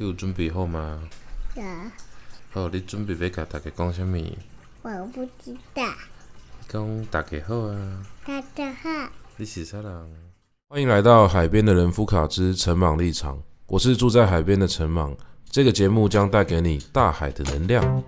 你有准备好吗？有。好，你准备要甲大家讲什么？我不知道。讲大家好啊。大家好。你是啥人？欢迎来到海边的人夫卡之陈莽立场。我是住在海边的陈莽。这个节目将带给你大海的能量。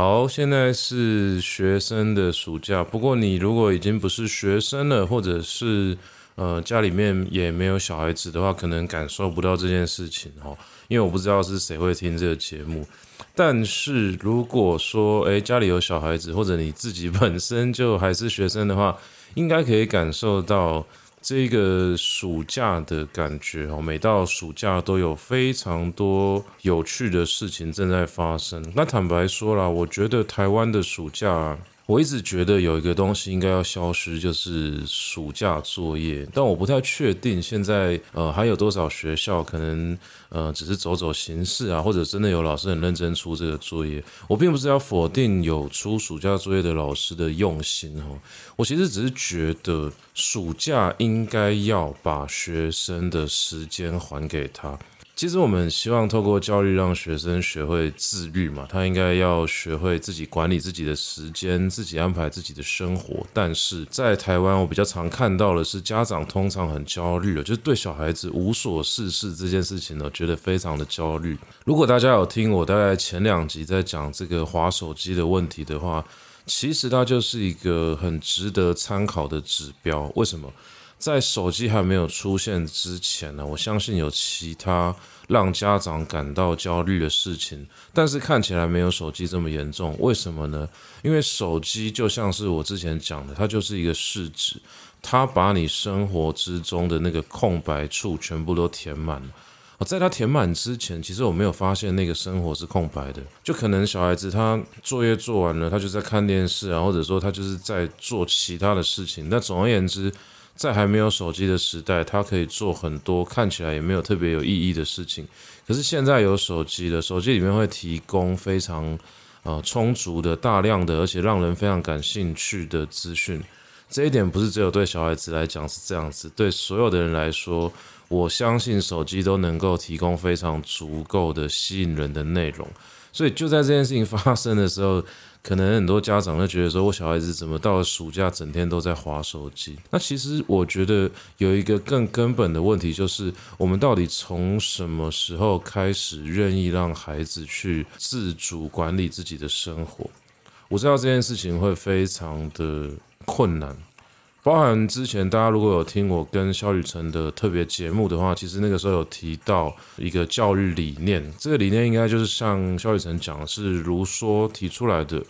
好，现在是学生的暑假。不过，你如果已经不是学生了，或者是呃家里面也没有小孩子的话，可能感受不到这件事情哦。因为我不知道是谁会听这个节目。但是如果说，诶，家里有小孩子，或者你自己本身就还是学生的话，应该可以感受到。这个暑假的感觉哦，每到暑假都有非常多有趣的事情正在发生。那坦白说啦，我觉得台湾的暑假。我一直觉得有一个东西应该要消失，就是暑假作业。但我不太确定现在呃还有多少学校可能呃只是走走形式啊，或者真的有老师很认真出这个作业。我并不是要否定有出暑假作业的老师的用心哦，我其实只是觉得暑假应该要把学生的时间还给他。其实我们希望透过教育让学生学会自律嘛，他应该要学会自己管理自己的时间，自己安排自己的生活。但是在台湾，我比较常看到的是家长通常很焦虑了，就是对小孩子无所事事这件事情呢，觉得非常的焦虑。如果大家有听我大概前两集在讲这个滑手机的问题的话，其实它就是一个很值得参考的指标。为什么？在手机还没有出现之前呢，我相信有其他让家长感到焦虑的事情，但是看起来没有手机这么严重。为什么呢？因为手机就像是我之前讲的，它就是一个试纸，它把你生活之中的那个空白处全部都填满了。在它填满之前，其实我没有发现那个生活是空白的。就可能小孩子他作业做完了，他就在看电视啊，或者说他就是在做其他的事情。那总而言之，在还没有手机的时代，他可以做很多看起来也没有特别有意义的事情。可是现在有手机了，手机里面会提供非常呃充足的、大量的，而且让人非常感兴趣的资讯。这一点不是只有对小孩子来讲是这样子，对所有的人来说，我相信手机都能够提供非常足够的吸引人的内容。所以就在这件事情发生的时候。可能很多家长会觉得说，我小孩子怎么到了暑假整天都在划手机？那其实我觉得有一个更根本的问题，就是我们到底从什么时候开始愿意让孩子去自主管理自己的生活？我知道这件事情会非常的困难。包含之前大家如果有听我跟萧雨辰的特别节目的话，其实那个时候有提到一个教育理念，这个理念应该就是像萧雨辰讲的是卢梭提出来的。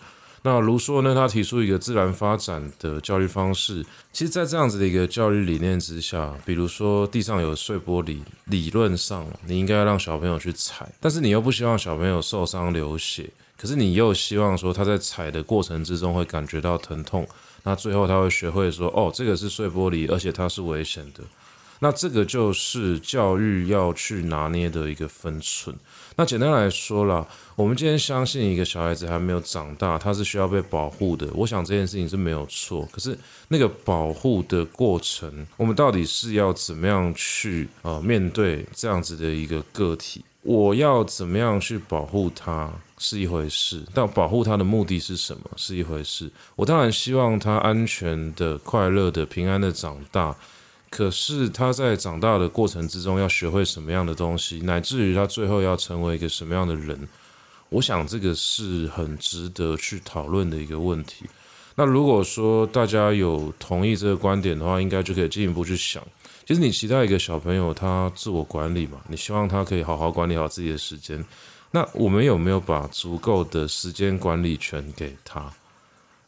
那卢梭呢，他提出一个自然发展的教育方式。其实，在这样子的一个教育理念之下，比如说地上有碎玻璃，理论上你应该要让小朋友去踩，但是你又不希望小朋友受伤流血，可是你又希望说他在踩的过程之中会感觉到疼痛。那最后他会学会说：“哦，这个是碎玻璃，而且它是危险的。”那这个就是教育要去拿捏的一个分寸。那简单来说啦，我们今天相信一个小孩子还没有长大，他是需要被保护的。我想这件事情是没有错。可是那个保护的过程，我们到底是要怎么样去呃面对这样子的一个个体？我要怎么样去保护他？是一回事，但保护他的目的是什么？是一回事。我当然希望他安全的、快乐的、平安的长大。可是他在长大的过程之中，要学会什么样的东西，乃至于他最后要成为一个什么样的人，我想这个是很值得去讨论的一个问题。那如果说大家有同意这个观点的话，应该就可以进一步去想。其实你期待一个小朋友他自我管理嘛，你希望他可以好好管理好自己的时间。那我们有没有把足够的时间管理权给他？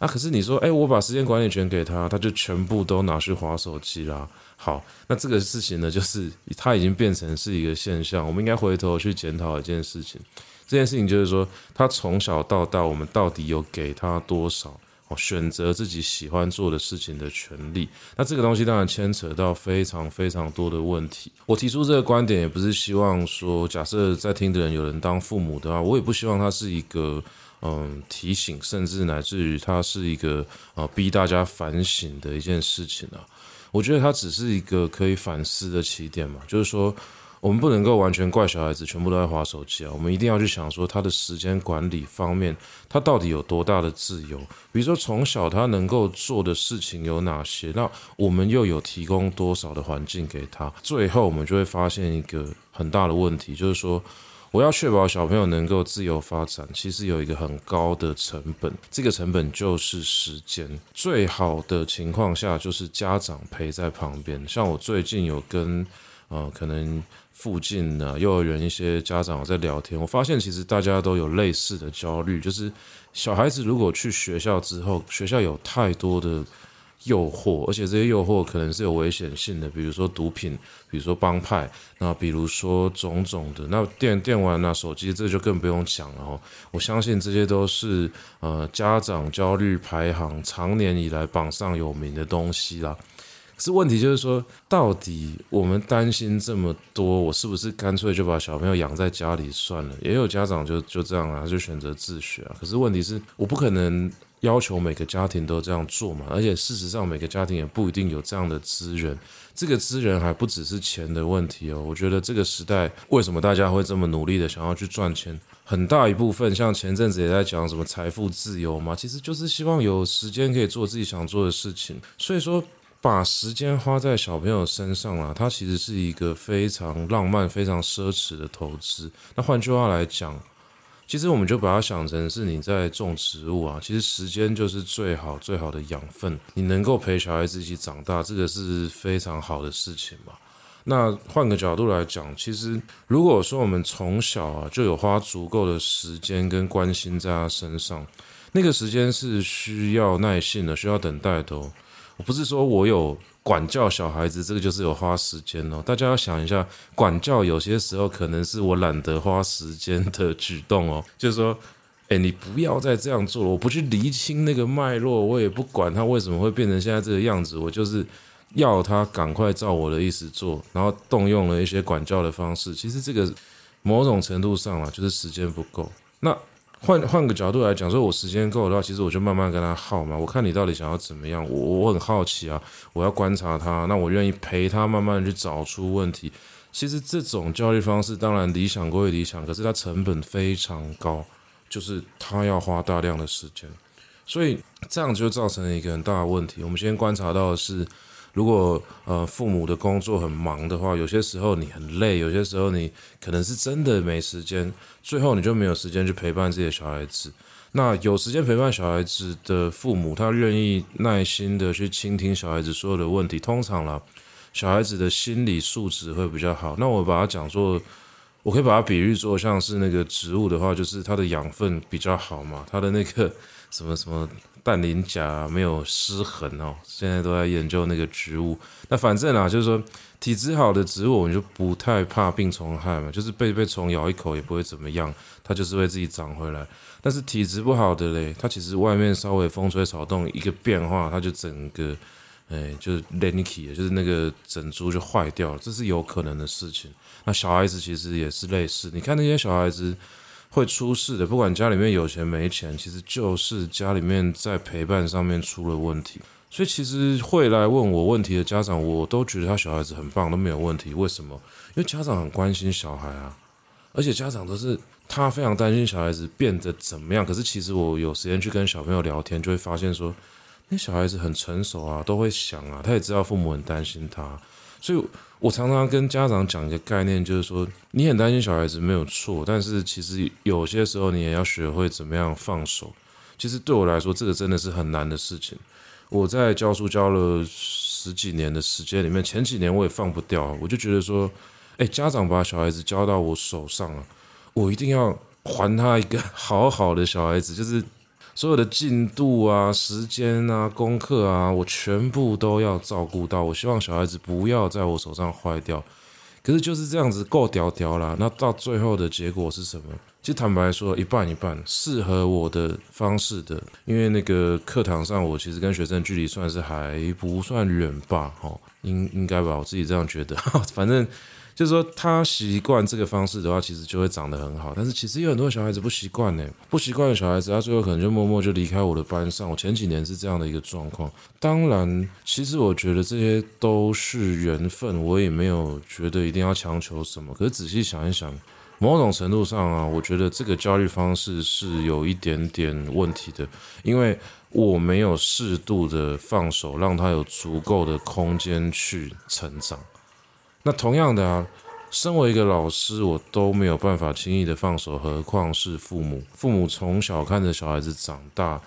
啊，可是你说，哎，我把时间管理权给他，他就全部都拿去划手机啦。好，那这个事情呢，就是他已经变成是一个现象。我们应该回头去检讨一件事情。这件事情就是说，他从小到大，我们到底有给他多少哦，选择自己喜欢做的事情的权利。那这个东西当然牵扯到非常非常多的问题。我提出这个观点，也不是希望说，假设在听的人有人当父母的话，我也不希望他是一个嗯提醒，甚至乃至于他是一个呃逼大家反省的一件事情啊。我觉得它只是一个可以反思的起点嘛，就是说。我们不能够完全怪小孩子，全部都在划手机啊！我们一定要去想说，他的时间管理方面，他到底有多大的自由？比如说，从小他能够做的事情有哪些？那我们又有提供多少的环境给他？最后，我们就会发现一个很大的问题，就是说，我要确保小朋友能够自由发展，其实有一个很高的成本，这个成本就是时间。最好的情况下，就是家长陪在旁边。像我最近有跟呃，可能。附近的幼儿园一些家长在聊天，我发现其实大家都有类似的焦虑，就是小孩子如果去学校之后，学校有太多的诱惑，而且这些诱惑可能是有危险性的，比如说毒品，比如说帮派，那比如说种种的，那电电玩啊、手机，这就更不用讲了哦。我相信这些都是呃家长焦虑排行常年以来榜上有名的东西啦。可是问题，就是说，到底我们担心这么多，我是不是干脆就把小朋友养在家里算了？也有家长就就这样啊，就选择自学。可是问题是，我不可能要求每个家庭都这样做嘛。而且事实上，每个家庭也不一定有这样的资源。这个资源还不只是钱的问题哦。我觉得这个时代为什么大家会这么努力的想要去赚钱？很大一部分，像前阵子也在讲什么财富自由嘛，其实就是希望有时间可以做自己想做的事情。所以说。把时间花在小朋友身上啊，它其实是一个非常浪漫、非常奢侈的投资。那换句话来讲，其实我们就把它想成是你在种植物啊，其实时间就是最好、最好的养分。你能够陪小孩子一起长大，这个是非常好的事情嘛。那换个角度来讲，其实如果说我们从小啊就有花足够的时间跟关心在他身上，那个时间是需要耐心的，需要等待的哦。我不是说我有管教小孩子，这个就是有花时间哦。大家要想一下，管教有些时候可能是我懒得花时间的举动哦。就是说，诶，你不要再这样做了，我不去厘清那个脉络，我也不管他为什么会变成现在这个样子，我就是要他赶快照我的意思做，然后动用了一些管教的方式。其实这个某种程度上啊，就是时间不够。那。换换个角度来讲，说我时间够的话，其实我就慢慢跟他耗嘛。我看你到底想要怎么样，我我很好奇啊，我要观察他，那我愿意陪他慢慢去找出问题。其实这种教育方式当然理想归理想，可是它成本非常高，就是他要花大量的时间，所以这样就造成了一个很大的问题。我们先观察到的是。如果呃父母的工作很忙的话，有些时候你很累，有些时候你可能是真的没时间，最后你就没有时间去陪伴自己的小孩子。那有时间陪伴小孩子的父母，他愿意耐心的去倾听小孩子所有的问题，通常啦，小孩子的心理素质会比较好。那我把它讲作，我可以把它比喻作像是那个植物的话，就是它的养分比较好嘛，它的那个什么什么。氮磷钾没有失衡哦，现在都在研究那个植物。那反正啊，就是说体质好的植物，我们就不太怕病虫害嘛，就是被被虫咬一口也不会怎么样，它就是会自己长回来。但是体质不好的嘞，它其实外面稍微风吹草动一个变化，它就整个哎就是 l a n k y 就是那个整株就坏掉了，这是有可能的事情。那小孩子其实也是类似，你看那些小孩子。会出事的，不管家里面有钱没钱，其实就是家里面在陪伴上面出了问题。所以其实会来问我问题的家长，我都觉得他小孩子很棒，都没有问题。为什么？因为家长很关心小孩啊，而且家长都是他非常担心小孩子变得怎么样。可是其实我有时间去跟小朋友聊天，就会发现说，那小孩子很成熟啊，都会想啊，他也知道父母很担心他，所以。我常常跟家长讲一个概念，就是说你很担心小孩子没有错，但是其实有些时候你也要学会怎么样放手。其实对我来说，这个真的是很难的事情。我在教书教了十几年的时间里面，前几年我也放不掉，我就觉得说，诶，家长把小孩子交到我手上了，我一定要还他一个好好的小孩子，就是。所有的进度啊、时间啊、功课啊，我全部都要照顾到。我希望小孩子不要在我手上坏掉。可是就是这样子够屌屌啦。那到最后的结果是什么？其实坦白说，一半一半，适合我的方式的，因为那个课堂上，我其实跟学生距离算是还不算远吧，哦，应应该吧，我自己这样觉得。反正就是说，他习惯这个方式的话，其实就会长得很好。但是其实有很多小孩子不习惯呢，不习惯的小孩子，他最后可能就默默就离开我的班上。我前几年是这样的一个状况。当然，其实我觉得这些都是缘分，我也没有觉得一定要强求什么。可是仔细想一想。某种程度上啊，我觉得这个教育方式是有一点点问题的，因为我没有适度的放手，让他有足够的空间去成长。那同样的啊，身为一个老师，我都没有办法轻易的放手，何况是父母？父母从小看着小孩子长大，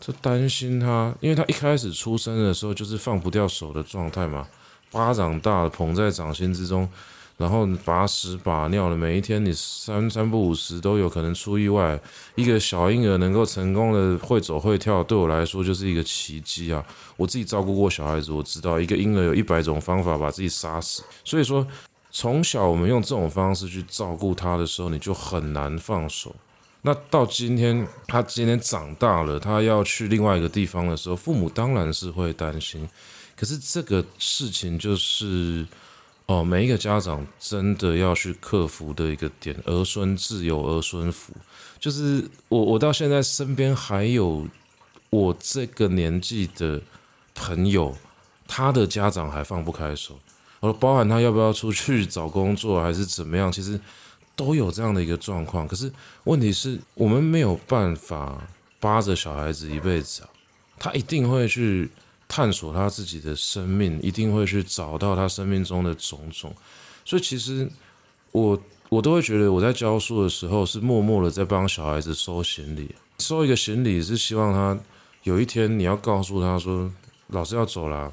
就担心他，因为他一开始出生的时候就是放不掉手的状态嘛，巴掌大捧在掌心之中。然后把屎把尿的，每一天你三三不五时都有可能出意外。一个小婴儿能够成功的会走会跳，对我来说就是一个奇迹啊！我自己照顾过小孩子，我知道一个婴儿有一百种方法把自己杀死。所以说，从小我们用这种方式去照顾他的时候，你就很难放手。那到今天，他今天长大了，他要去另外一个地方的时候，父母当然是会担心。可是这个事情就是。哦，每一个家长真的要去克服的一个点，儿孙自有儿孙福。就是我，我到现在身边还有我这个年纪的朋友，他的家长还放不开手。而包含他要不要出去找工作，还是怎么样，其实都有这样的一个状况。可是问题是我们没有办法扒着小孩子一辈子啊，他一定会去。探索他自己的生命，一定会去找到他生命中的种种。所以，其实我我都会觉得，我在教书的时候是默默的在帮小孩子收行李。收一个行李是希望他有一天你要告诉他说：“老师要走了，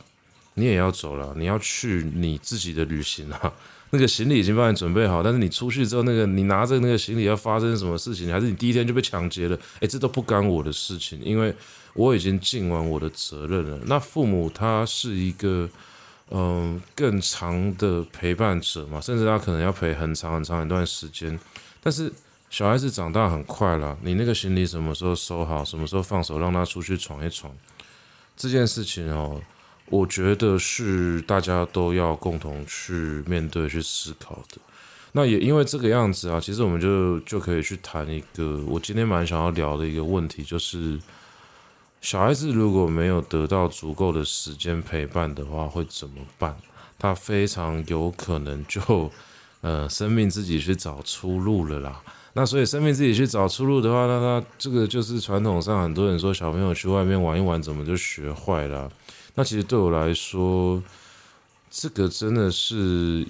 你也要走了，你要去你自己的旅行了。”那个行李已经帮你准备好，但是你出去之后，那个你拿着那个行李要发生什么事情，还是你第一天就被抢劫了？诶，这都不干我的事情，因为我已经尽完我的责任了。那父母他是一个嗯更长的陪伴者嘛，甚至他可能要陪很长很长一段时间。但是小孩子长大很快了，你那个行李什么时候收好，什么时候放手让他出去闯一闯，这件事情哦。我觉得是大家都要共同去面对、去思考的。那也因为这个样子啊，其实我们就就可以去谈一个我今天蛮想要聊的一个问题，就是小孩子如果没有得到足够的时间陪伴的话，会怎么办？他非常有可能就 呃生命自己去找出路了啦。那所以生命自己去找出路的话，那他这个就是传统上很多人说小朋友去外面玩一玩，怎么就学坏了？那其实对我来说，这个真的是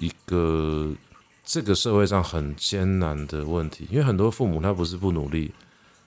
一个这个社会上很艰难的问题，因为很多父母他不是不努力，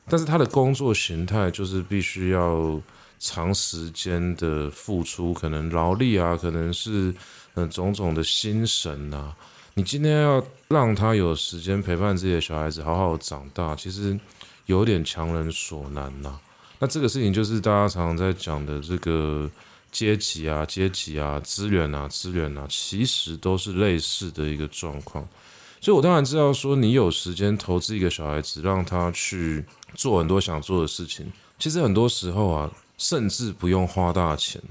但是他的工作形态就是必须要长时间的付出，可能劳力啊，可能是嗯种种的心神啊。你今天要让他有时间陪伴自己的小孩子好好长大，其实有点强人所难呐。那这个事情就是大家常常在讲的这个。阶级啊，阶级啊，资源啊，资源啊，其实都是类似的一个状况。所以，我当然知道说，你有时间投资一个小孩子，让他去做很多想做的事情。其实很多时候啊，甚至不用花大钱，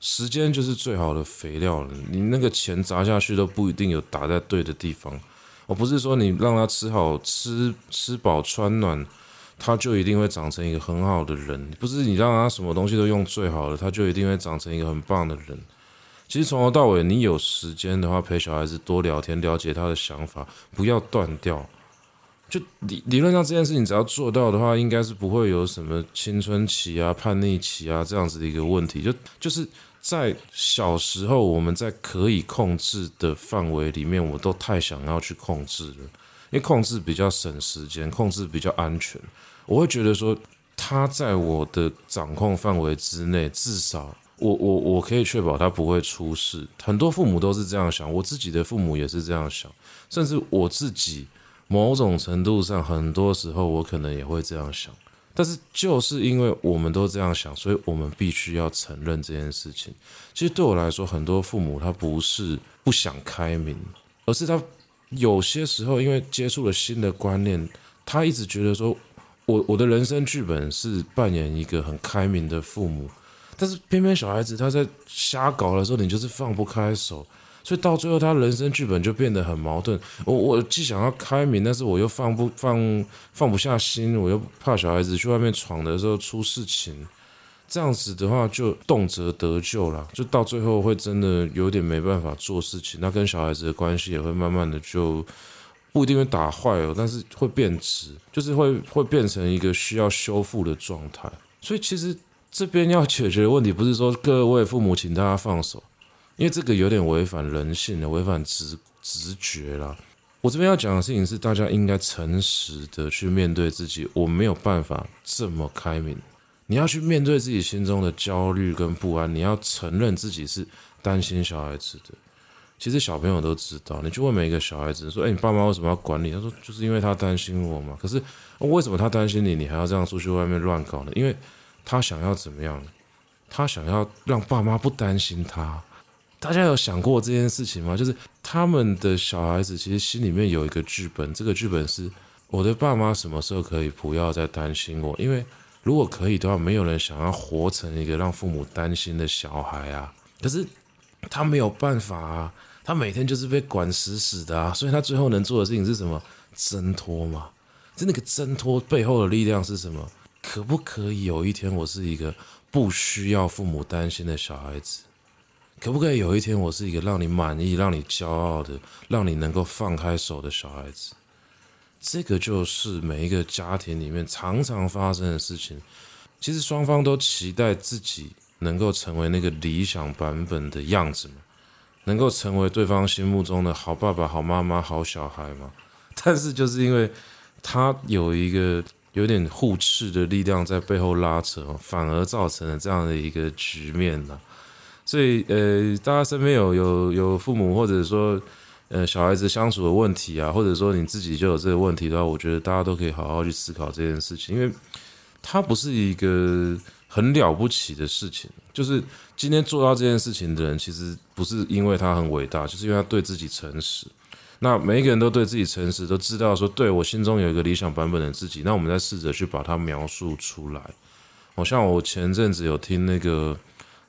时间就是最好的肥料了。你那个钱砸下去都不一定有打在对的地方。我不是说你让他吃好吃吃饱穿暖。他就一定会长成一个很好的人，不是你让他什么东西都用最好的，他就一定会长成一个很棒的人。其实从头到尾，你有时间的话，陪小孩子多聊天，了解他的想法，不要断掉。就理理论上这件事情，只要做到的话，应该是不会有什么青春期啊、叛逆期啊这样子的一个问题。就就是在小时候，我们在可以控制的范围里面，我都太想要去控制了，因为控制比较省时间，控制比较安全。我会觉得说，他在我的掌控范围之内，至少我我我可以确保他不会出事。很多父母都是这样想，我自己的父母也是这样想，甚至我自己某种程度上，很多时候我可能也会这样想。但是就是因为我们都这样想，所以我们必须要承认这件事情。其实对我来说，很多父母他不是不想开明，而是他有些时候因为接触了新的观念。他一直觉得说，我我的人生剧本是扮演一个很开明的父母，但是偏偏小孩子他在瞎搞的时候，你就是放不开手。所以到最后，他人生剧本就变得很矛盾。我我既想要开明，但是我又放不放放不下心，我又怕小孩子去外面闯的时候出事情。这样子的话，就动辄得咎了，就到最后会真的有点没办法做事情。那跟小孩子的关系也会慢慢的就不一定会打坏哦，但是会变质，就是会会变成一个需要修复的状态。所以其实这边要解决的问题，不是说各位父母请大家放手。因为这个有点违反人性的，违反直直觉啦。我这边要讲的事情是，大家应该诚实的去面对自己。我没有办法这么开明，你要去面对自己心中的焦虑跟不安。你要承认自己是担心小孩子的。其实小朋友都知道，你去问每一个小孩子说：“诶，你爸妈为什么要管你？”他说：“就是因为他担心我嘛。”可是为什么他担心你，你还要这样出去外面乱搞呢？因为他想要怎么样？他想要让爸妈不担心他。大家有想过这件事情吗？就是他们的小孩子其实心里面有一个剧本，这个剧本是我的爸妈什么时候可以不要再担心我？因为如果可以的话，没有人想要活成一个让父母担心的小孩啊。可是他没有办法啊，他每天就是被管死死的啊，所以他最后能做的事情是什么？挣脱嘛。就那个挣脱背后的力量是什么？可不可以有一天我是一个不需要父母担心的小孩子？可不可以有一天，我是一个让你满意、让你骄傲的、让你能够放开手的小孩子？这个就是每一个家庭里面常常发生的事情。其实双方都期待自己能够成为那个理想版本的样子嘛，能够成为对方心目中的好爸爸、好妈妈、好小孩嘛。但是就是因为他有一个有点互斥的力量在背后拉扯，反而造成了这样的一个局面呢。所以，呃，大家身边有有有父母，或者说，呃，小孩子相处的问题啊，或者说你自己就有这个问题的话，我觉得大家都可以好好去思考这件事情，因为它不是一个很了不起的事情。就是今天做到这件事情的人，其实不是因为他很伟大，就是因为他对自己诚实。那每一个人都对自己诚实，都知道说，对，我心中有一个理想版本的自己。那我们再试着去把它描述出来。好像我前阵子有听那个。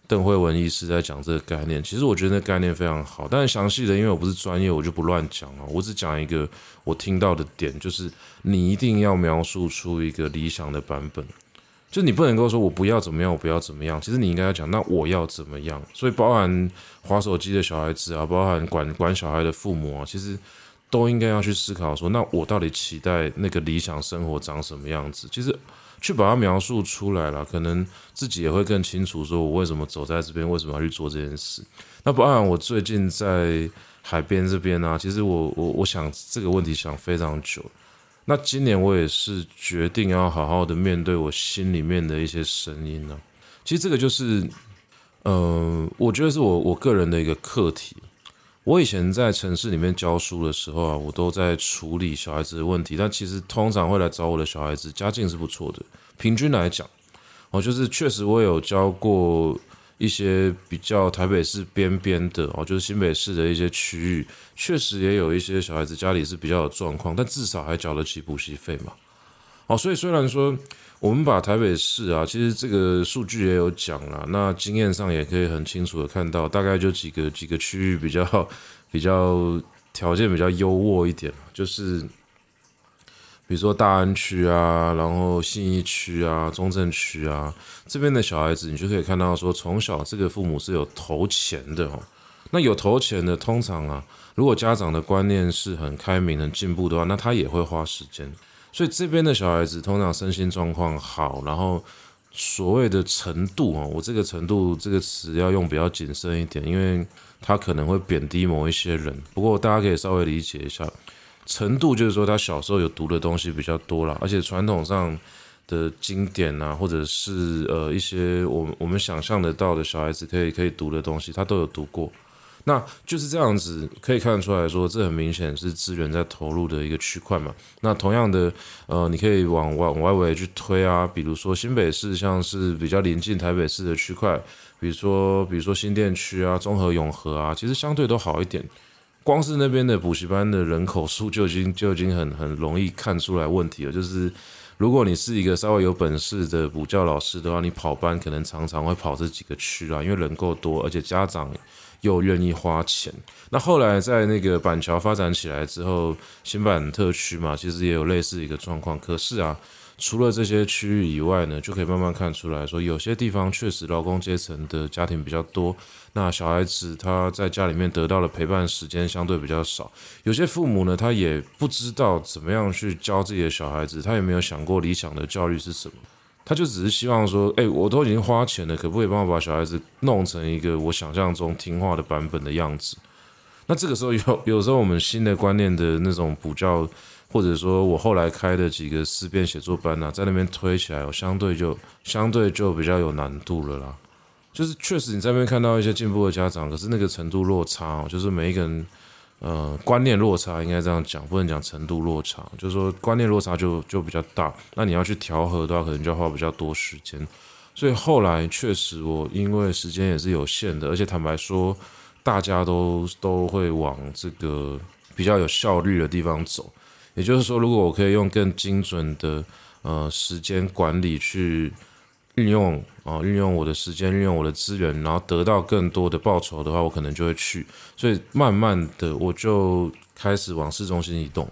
邓惠文医师在讲这个概念，其实我觉得那概念非常好，但是详细的，因为我不是专业，我就不乱讲了。我只讲一个我听到的点，就是你一定要描述出一个理想的版本，就你不能够说我不要怎么样，我不要怎么样。其实你应该要讲，那我要怎么样？所以包含滑手机的小孩子啊，包含管管小孩的父母啊，其实都应该要去思考说，那我到底期待那个理想生活长什么样子？其实。去把它描述出来了，可能自己也会更清楚，说我为什么走在这边，为什么要去做这件事。那包含我最近在海边这边啊，其实我我我想这个问题想非常久。那今年我也是决定要好好的面对我心里面的一些声音呢。其实这个就是，嗯、呃，我觉得是我我个人的一个课题。我以前在城市里面教书的时候啊，我都在处理小孩子的问题。但其实通常会来找我的小孩子，家境是不错的。平均来讲，哦，就是确实我有教过一些比较台北市边边的哦，就是新北市的一些区域，确实也有一些小孩子家里是比较有状况，但至少还缴得起补习费嘛。哦，所以虽然说。我们把台北市啊，其实这个数据也有讲了，那经验上也可以很清楚的看到，大概就几个几个区域比较比较条件比较优渥一点，就是比如说大安区啊，然后信义区啊，中正区啊，这边的小孩子，你就可以看到说，从小这个父母是有投钱的哦。那有投钱的，通常啊，如果家长的观念是很开明、很进步的话，那他也会花时间。所以这边的小孩子通常身心状况好，然后所谓的程度啊，我这个程度这个词要用比较谨慎一点，因为他可能会贬低某一些人。不过大家可以稍微理解一下，程度就是说他小时候有读的东西比较多了，而且传统上的经典啊，或者是呃一些我们我们想象得到的小孩子可以可以读的东西，他都有读过。那就是这样子，可以看得出来说，这很明显是资源在投入的一个区块嘛。那同样的，呃，你可以往往外围去推啊，比如说新北市，像是比较临近台北市的区块，比如说比如说新店区啊、中和永和啊，其实相对都好一点。光是那边的补习班的人口数就已经就已经很很容易看出来问题了。就是如果你是一个稍微有本事的补教老师的话，你跑班可能常常会跑这几个区啊，因为人够多，而且家长又愿意花钱。那后来在那个板桥发展起来之后，新板特区嘛，其实也有类似一个状况。可是啊。除了这些区域以外呢，就可以慢慢看出来说，有些地方确实劳工阶层的家庭比较多，那小孩子他在家里面得到的陪伴时间相对比较少。有些父母呢，他也不知道怎么样去教自己的小孩子，他也没有想过理想的教育是什么，他就只是希望说，哎，我都已经花钱了，可不可以帮我把小孩子弄成一个我想象中听话的版本的样子？那这个时候有 有时候我们新的观念的那种补教。或者说，我后来开的几个思辨写作班呢、啊，在那边推起来，我相对就相对就比较有难度了啦。就是确实你在那边看到一些进步的家长，可是那个程度落差，就是每一个人呃观念落差，应该这样讲，不能讲程度落差，就是说观念落差就就比较大。那你要去调和的话，可能就要花比较多时间。所以后来确实我因为时间也是有限的，而且坦白说，大家都都会往这个比较有效率的地方走。也就是说，如果我可以用更精准的呃时间管理去运用啊，运用我的时间，运用我的资源，然后得到更多的报酬的话，我可能就会去。所以慢慢的，我就开始往市中心移动。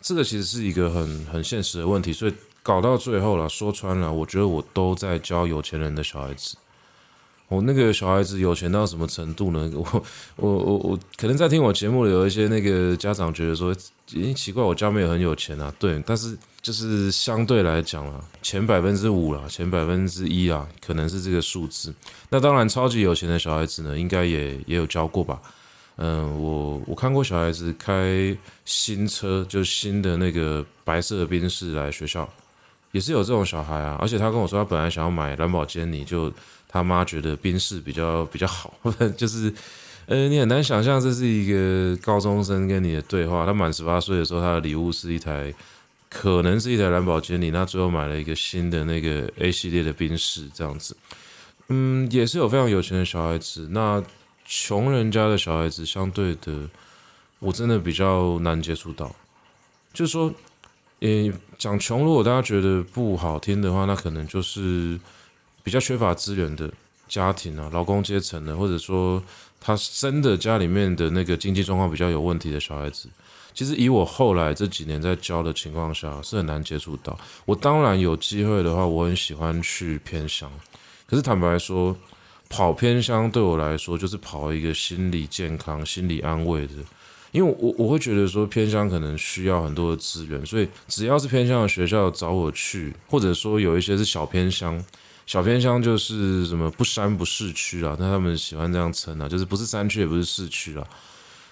这个其实是一个很很现实的问题，所以搞到最后了，说穿了，我觉得我都在教有钱人的小孩子。我那个小孩子有钱到什么程度呢？我我我我可能在听我节目里有一些那个家长觉得说，咦，奇怪，我家没有很有钱啊。对，但是就是相对来讲啊，前百分之五啦，前百分之一啊，可能是这个数字。那当然，超级有钱的小孩子呢，应该也也有教过吧？嗯，我我看过小孩子开新车，就新的那个白色的宾士来学校，也是有这种小孩啊。而且他跟我说，他本来想要买蓝宝坚尼，就。他妈觉得宾士比较比较好，就是，呃，你很难想象这是一个高中生跟你的对话。他满十八岁的时候，他的礼物是一台，可能是一台蓝宝坚尼，那最后买了一个新的那个 A 系列的宾士，这样子。嗯，也是有非常有钱的小孩子，那穷人家的小孩子，相对的，我真的比较难接触到。就是说，呃，讲穷，如果大家觉得不好听的话，那可能就是。比较缺乏资源的家庭啊，劳工阶层的，或者说他真的家里面的那个经济状况比较有问题的小孩子，其实以我后来这几年在教的情况下，是很难接触到。我当然有机会的话，我很喜欢去偏乡，可是坦白说，跑偏乡对我来说就是跑一个心理健康、心理安慰的，因为我我会觉得说偏乡可能需要很多的资源，所以只要是偏乡的学校找我去，或者说有一些是小偏乡。小偏乡就是什么不山不市区啊，那他们喜欢这样称啊，就是不是山区也不是市区啊。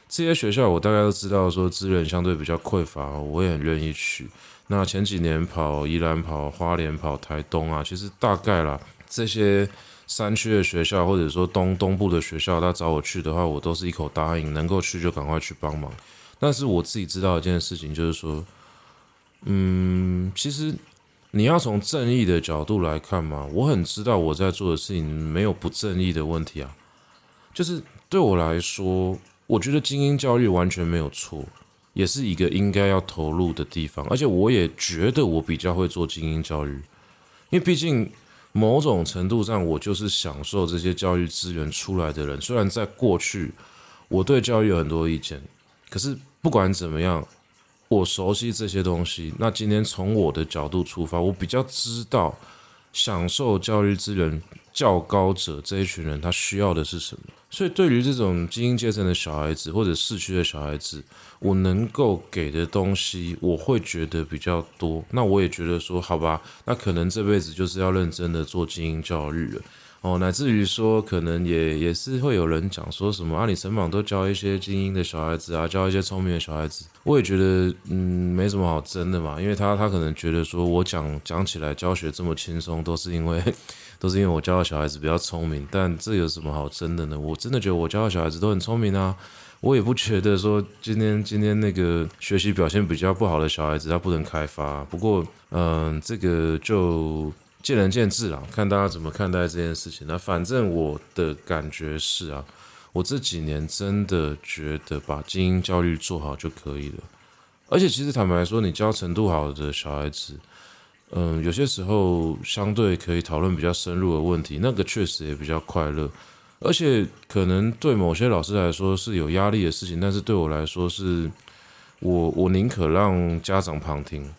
这些学校我大概都知道，说资源相对比较匮乏，我也很愿意去。那前几年跑宜兰、跑花莲、跑台东啊，其实大概啦，这些山区的学校或者说东东部的学校，他找我去的话，我都是一口答应，能够去就赶快去帮忙。但是我自己知道一件事情，就是说，嗯，其实。你要从正义的角度来看嘛，我很知道我在做的事情没有不正义的问题啊。就是对我来说，我觉得精英教育完全没有错，也是一个应该要投入的地方。而且我也觉得我比较会做精英教育，因为毕竟某种程度上，我就是享受这些教育资源出来的人。虽然在过去我对教育有很多意见，可是不管怎么样。我熟悉这些东西，那今天从我的角度出发，我比较知道享受教育资源较高者这一群人他需要的是什么。所以对于这种精英阶层的小孩子或者市区的小孩子，我能够给的东西，我会觉得比较多。那我也觉得说，好吧，那可能这辈子就是要认真的做精英教育了。哦，乃至于说，可能也也是会有人讲说什么啊，你成榜都教一些精英的小孩子啊，教一些聪明的小孩子，我也觉得嗯没什么好争的嘛，因为他他可能觉得说我讲讲起来教学这么轻松，都是因为都是因为我教的小孩子比较聪明，但这有什么好争的呢？我真的觉得我教的小孩子都很聪明啊，我也不觉得说今天今天那个学习表现比较不好的小孩子他不能开发，不过嗯，这个就。见仁见智啦，看大家怎么看待这件事情。那反正我的感觉是啊，我这几年真的觉得把精英教育做好就可以了。而且其实坦白说，你教程度好的小孩子，嗯，有些时候相对可以讨论比较深入的问题，那个确实也比较快乐。而且可能对某些老师来说是有压力的事情，但是对我来说是，我我宁可让家长旁听。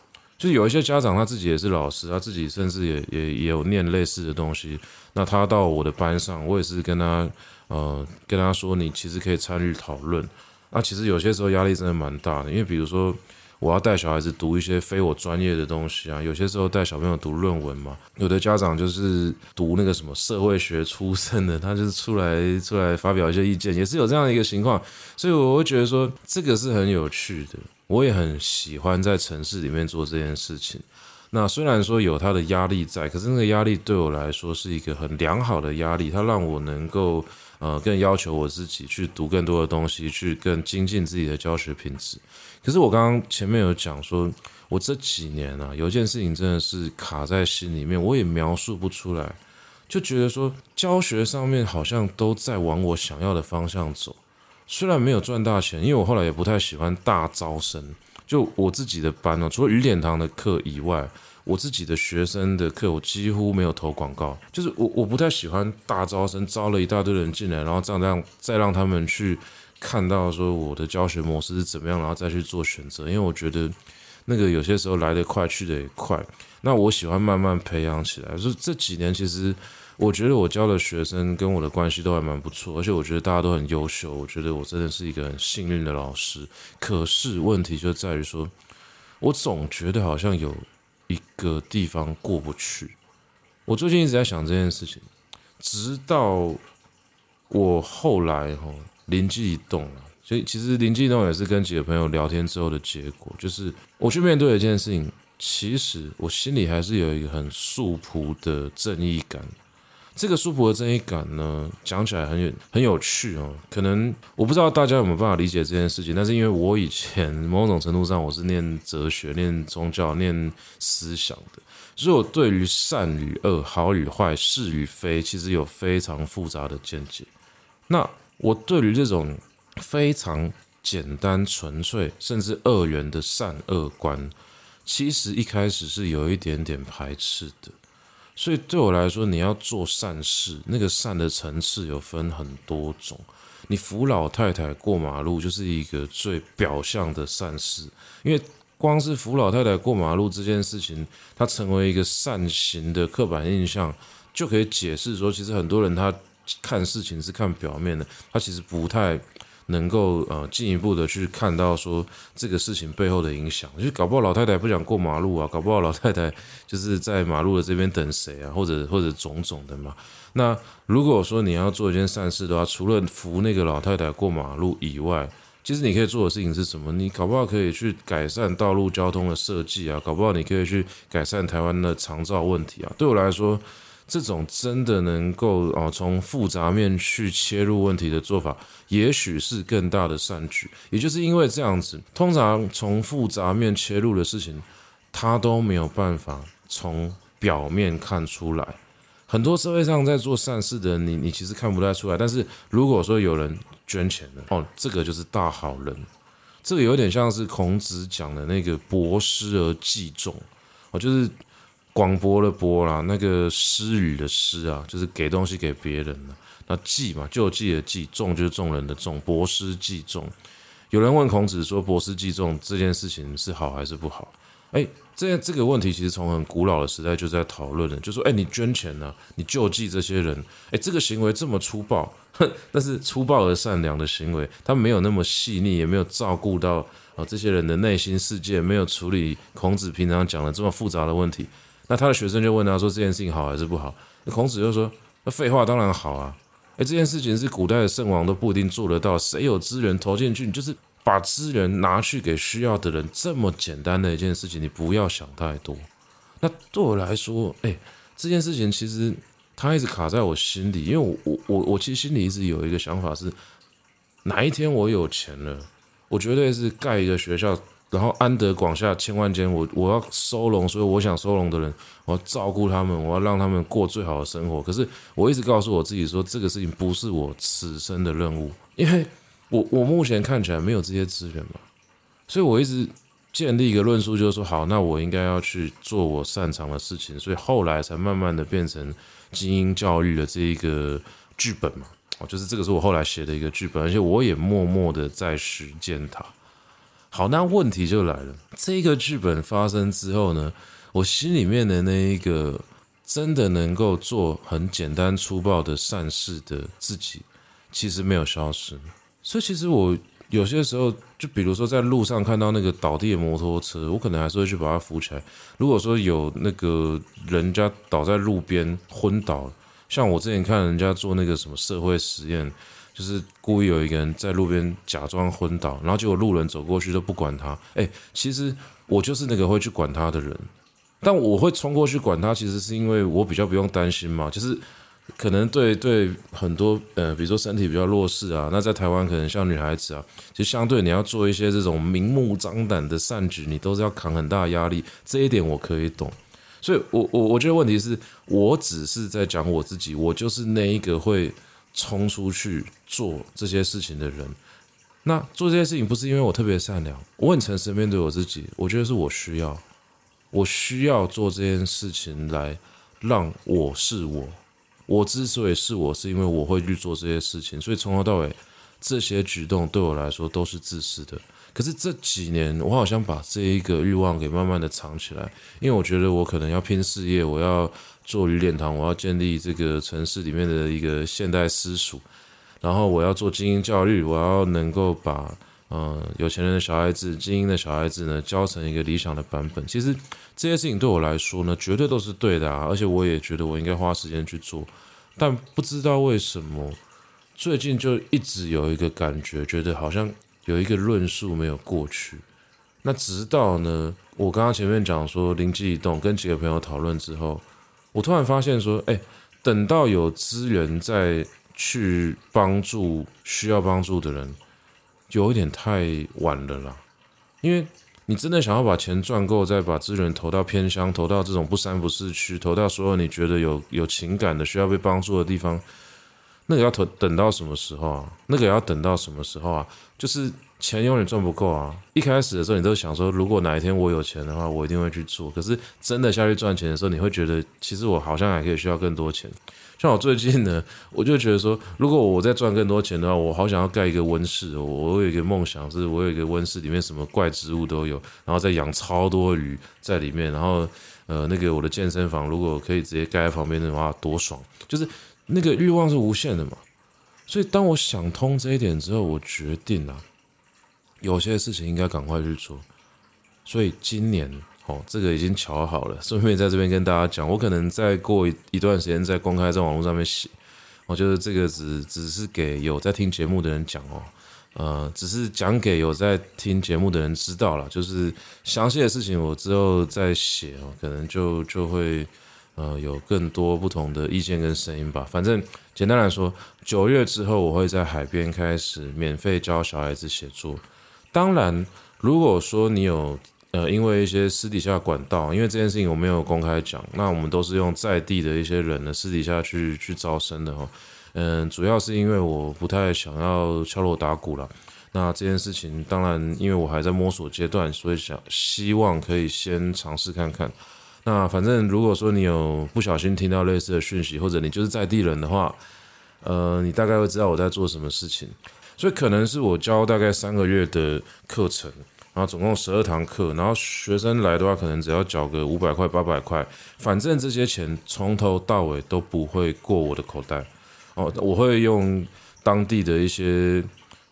就是有一些家长他自己也是老师，他自己甚至也也也有念类似的东西。那他到我的班上，我也是跟他呃跟他说，你其实可以参与讨论。那其实有些时候压力真的蛮大的，因为比如说。我要带小孩子读一些非我专业的东西啊，有些时候带小朋友读论文嘛，有的家长就是读那个什么社会学出身的，他就是出来出来发表一些意见，也是有这样的一个情况，所以我会觉得说这个是很有趣的，我也很喜欢在城市里面做这件事情。那虽然说有他的压力在，可是那个压力对我来说是一个很良好的压力，它让我能够呃更要求我自己去读更多的东西，去更精进自己的教学品质。可是我刚刚前面有讲说，我这几年啊，有一件事情真的是卡在心里面，我也描述不出来，就觉得说教学上面好像都在往我想要的方向走，虽然没有赚大钱，因为我后来也不太喜欢大招生，就我自己的班呢，除了雨点堂的课以外，我自己的学生的课我几乎没有投广告，就是我我不太喜欢大招生，招了一大堆人进来，然后这样这样再让他们去。看到说我的教学模式是怎么样，然后再去做选择，因为我觉得那个有些时候来得快去得也快。那我喜欢慢慢培养起来。就这几年其实我觉得我教的学生跟我的关系都还蛮不错，而且我觉得大家都很优秀。我觉得我真的是一个很幸运的老师。可是问题就在于说，我总觉得好像有一个地方过不去。我最近一直在想这件事情，直到我后来哈。灵机一动了，所以其实灵机一动也是跟几个朋友聊天之后的结果，就是我去面对一件事情，其实我心里还是有一个很素朴的正义感。这个素朴的正义感呢，讲起来很有很有趣哦。可能我不知道大家有没有办法理解这件事情，但是因为我以前某种程度上我是念哲学、念宗教、念思想的，所以我对于善与恶、好与坏、是与非，其实有非常复杂的见解。那我对于这种非常简单、纯粹，甚至二元的善恶观，其实一开始是有一点点排斥的。所以对我来说，你要做善事，那个善的层次有分很多种。你扶老太太过马路就是一个最表象的善事，因为光是扶老太太过马路这件事情，它成为一个善行的刻板印象，就可以解释说，其实很多人他。看事情是看表面的，他其实不太能够呃进一步的去看到说这个事情背后的影响。就搞不好老太太不想过马路啊，搞不好老太太就是在马路的这边等谁啊，或者或者种种的嘛。那如果说你要做一件善事的话，除了扶那个老太太过马路以外，其实你可以做的事情是什么？你搞不好可以去改善道路交通的设计啊，搞不好你可以去改善台湾的长照问题啊。对我来说。这种真的能够哦从复杂面去切入问题的做法，也许是更大的善举。也就是因为这样子，通常从复杂面切入的事情，他都没有办法从表面看出来。很多社会上在做善事的人，你你其实看不太出来。但是如果说有人捐钱了，哦，这个就是大好人。这个有点像是孔子讲的那个博施而济众，哦，就是。广播的播啦，那个施予的施啊，就是给东西给别人了。那济嘛，救济的济，众就是众人的众，博施济众。有人问孔子说：“博施济众这件事情是好还是不好？”哎，这这个问题其实从很古老的时代就在讨论了，就说：“哎，你捐钱呢、你救济这些人，哎，这个行为这么粗暴，哼，但是粗暴而善良的行为，他没有那么细腻，也没有照顾到啊、这些人的内心世界，没有处理孔子平常讲的这么复杂的问题。”那他的学生就问他说：“这件事情好还是不好？”那孔子就说：“那废话当然好啊！诶，这件事情是古代的圣王都不一定做得到，谁有资源投进去，你就是把资源拿去给需要的人，这么简单的一件事情，你不要想太多。那对我来说，诶，这件事情其实他一直卡在我心里，因为我我我我其实心里一直有一个想法是，哪一天我有钱了，我绝对是盖一个学校，然后安得广厦千万间，我我要收容所有我想收容的人，我要照顾他们，我要让他们过最好的生活。可是我一直告诉我自己说，这个事情不是我此生的任务，因为我我目前看起来没有这些资源嘛，所以我一直建立一个论述，就是说，好，那我应该要去做我擅长的事情，所以后来才慢慢的变成精英教育的这一个剧本嘛，哦，就是这个是我后来写的一个剧本，而且我也默默的在实践它。好，那问题就来了。这个剧本发生之后呢，我心里面的那一个真的能够做很简单粗暴的善事的自己，其实没有消失。所以，其实我有些时候，就比如说在路上看到那个倒地的摩托车，我可能还是会去把它扶起来。如果说有那个人家倒在路边昏倒，像我之前看人家做那个什么社会实验。就是故意有一个人在路边假装昏倒，然后结果路人走过去都不管他。哎，其实我就是那个会去管他的人，但我会冲过去管他，其实是因为我比较不用担心嘛。就是可能对对很多呃，比如说身体比较弱势啊，那在台湾可能像女孩子啊，就相对你要做一些这种明目张胆的善举，你都是要扛很大的压力。这一点我可以懂，所以我我我觉得问题是我只是在讲我自己，我就是那一个会。冲出去做这些事情的人，那做这些事情不是因为我特别善良，我很诚实面对我自己，我觉得是我需要，我需要做这件事情来让我是我。我之所以是我，是因为我会去做这些事情，所以从头到尾这些举动对我来说都是自私的。可是这几年，我好像把这一个欲望给慢慢的藏起来，因为我觉得我可能要拼事业，我要做与点堂，我要建立这个城市里面的一个现代私塾，然后我要做精英教育，我要能够把嗯、有钱人的小孩子、精英的小孩子呢教成一个理想的版本。其实这些事情对我来说呢，绝对都是对的啊，而且我也觉得我应该花时间去做，但不知道为什么最近就一直有一个感觉，觉得好像。有一个论述没有过去，那直到呢，我刚刚前面讲说灵机一动，跟几个朋友讨论之后，我突然发现说，哎，等到有资源再去帮助需要帮助的人，有一点太晚了啦。因为你真的想要把钱赚够，再把资源投到偏乡，投到这种不三不四区，投到所有你觉得有有情感的需要被帮助的地方。那个要等等到什么时候啊？那个要等到什么时候啊？就是钱永远赚不够啊！一开始的时候，你都想说，如果哪一天我有钱的话，我一定会去做。可是真的下去赚钱的时候，你会觉得，其实我好像还可以需要更多钱。像我最近呢，我就觉得说，如果我再赚更多钱的话，我好想要盖一个温室。我有一个梦想，是我有一个温室，里面什么怪植物都有，然后再养超多鱼在里面。然后，呃，那个我的健身房如果可以直接盖在旁边的话，多爽！就是。那个欲望是无限的嘛，所以当我想通这一点之后，我决定了，有些事情应该赶快去做。所以今年哦，这个已经瞧好了，顺便在这边跟大家讲，我可能再过一一段时间再公开在网络上面写。我觉得这个只只是给有在听节目的人讲哦，呃，只是讲给有在听节目的人知道了，就是详细的事情我之后再写哦，可能就就会。呃，有更多不同的意见跟声音吧。反正简单来说，九月之后我会在海边开始免费教小孩子写作。当然，如果说你有呃，因为一些私底下管道，因为这件事情我没有公开讲，那我们都是用在地的一些人呢私底下去去招生的哦。嗯，主要是因为我不太想要敲锣打鼓了。那这件事情，当然因为我还在摸索阶段，所以想希望可以先尝试看看。那反正如果说你有不小心听到类似的讯息，或者你就是在地人的话，呃，你大概会知道我在做什么事情。所以可能是我教大概三个月的课程，然后总共十二堂课，然后学生来的话，可能只要缴个五百块、八百块，反正这些钱从头到尾都不会过我的口袋。哦，我会用当地的一些。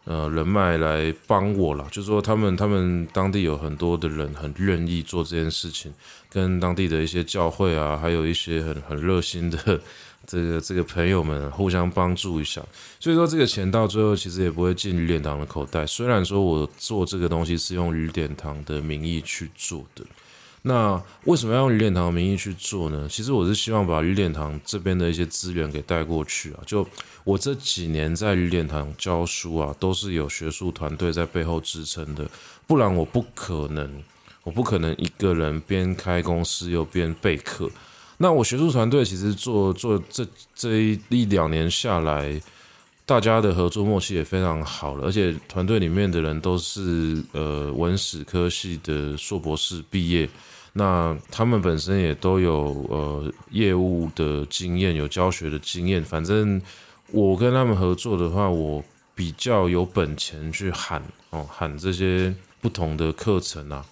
呃，人脉来帮我了，就是说他们他们当地有很多的人很愿意做这件事情，跟当地的一些教会啊，还有一些很很热心的 这个这个朋友们互相帮助一下，所以说这个钱到最后其实也不会进与点堂的口袋。虽然说我做这个东西是用与点堂的名义去做的，那为什么要用鱼脸堂的名义去做呢？其实我是希望把鱼脸堂这边的一些资源给带过去啊。就我这几年在鱼脸堂教书啊，都是有学术团队在背后支撑的，不然我不可能，我不可能一个人边开公司又边备课。那我学术团队其实做做这这一一两年下来，大家的合作默契也非常好了，而且团队里面的人都是呃文史科系的硕博士毕业，那他们本身也都有呃业务的经验，有教学的经验。反正我跟他们合作的话，我比较有本钱去喊哦喊这些不同的课程啊。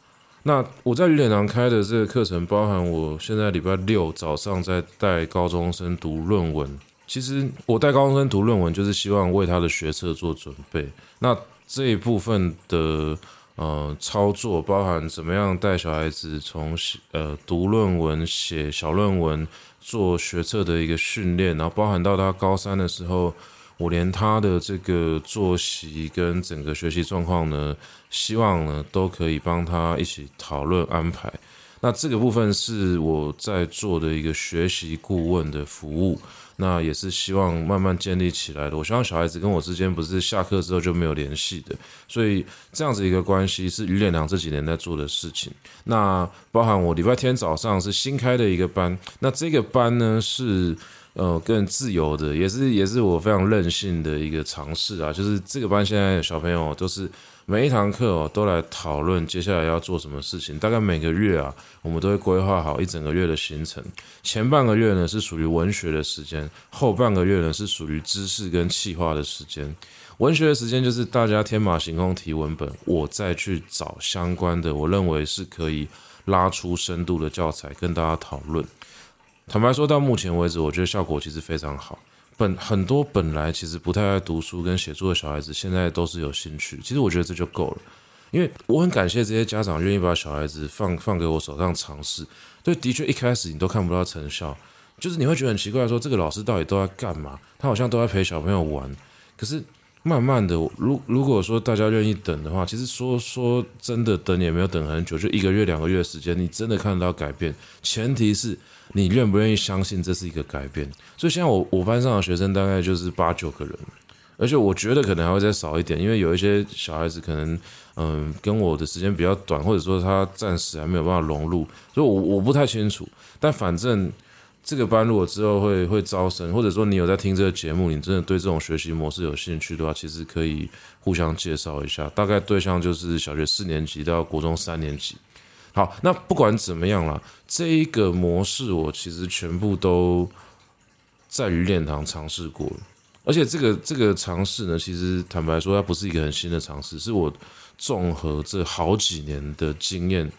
那我在鱼脸堂开的这个课程，包含我现在礼拜六早上在带高中生读论文。其实我带高中生读论文，就是希望为他的学测做准备。那这一部分的呃操作，包含怎么样带小孩子从呃读论文、写小论文、做学测的一个训练，然后包含到他高三的时候。我连他的这个作息跟整个学习状况呢，希望呢都可以帮他一起讨论安排。那这个部分是我在做的一个学习顾问的服务，那也是希望慢慢建立起来的。我希望小孩子跟我之间不是下课之后就没有联系的，所以这样子一个关系是于脸良这几年在做的事情。那包含我礼拜天早上是新开的一个班，那这个班呢是。呃，更自由的，也是也是我非常任性的一个尝试啊。就是这个班现在小朋友都是每一堂课哦，都来讨论接下来要做什么事情。大概每个月啊，我们都会规划好一整个月的行程。前半个月呢是属于文学的时间，后半个月呢是属于知识跟企划的时间。文学的时间就是大家天马行空提文本，我再去找相关的，我认为是可以拉出深度的教材跟大家讨论。坦白说，到目前为止，我觉得效果其实非常好。本很多本来其实不太爱读书跟写作的小孩子，现在都是有兴趣。其实我觉得这就够了，因为我很感谢这些家长愿意把小孩子放放给我手上尝试。对，的确一开始你都看不到成效，就是你会觉得很奇怪，说这个老师到底都在干嘛？他好像都在陪小朋友玩，可是慢慢的，如如果说大家愿意等的话，其实说说真的，等也没有等很久，就一个月两个月时间，你真的看得到改变。前提是。你愿不愿意相信这是一个改变？所以现在我我班上的学生大概就是八九个人，而且我觉得可能还会再少一点，因为有一些小孩子可能嗯跟我的时间比较短，或者说他暂时还没有办法融入，所以我我不太清楚。但反正这个班如果之后会会招生，或者说你有在听这个节目，你真的对这种学习模式有兴趣的话，其实可以互相介绍一下。大概对象就是小学四年级到国中三年级。好，那不管怎么样啦，这一个模式我其实全部都在鱼脸堂尝试过，而且这个这个尝试呢，其实坦白说，它不是一个很新的尝试，是我综合这好几年的经验，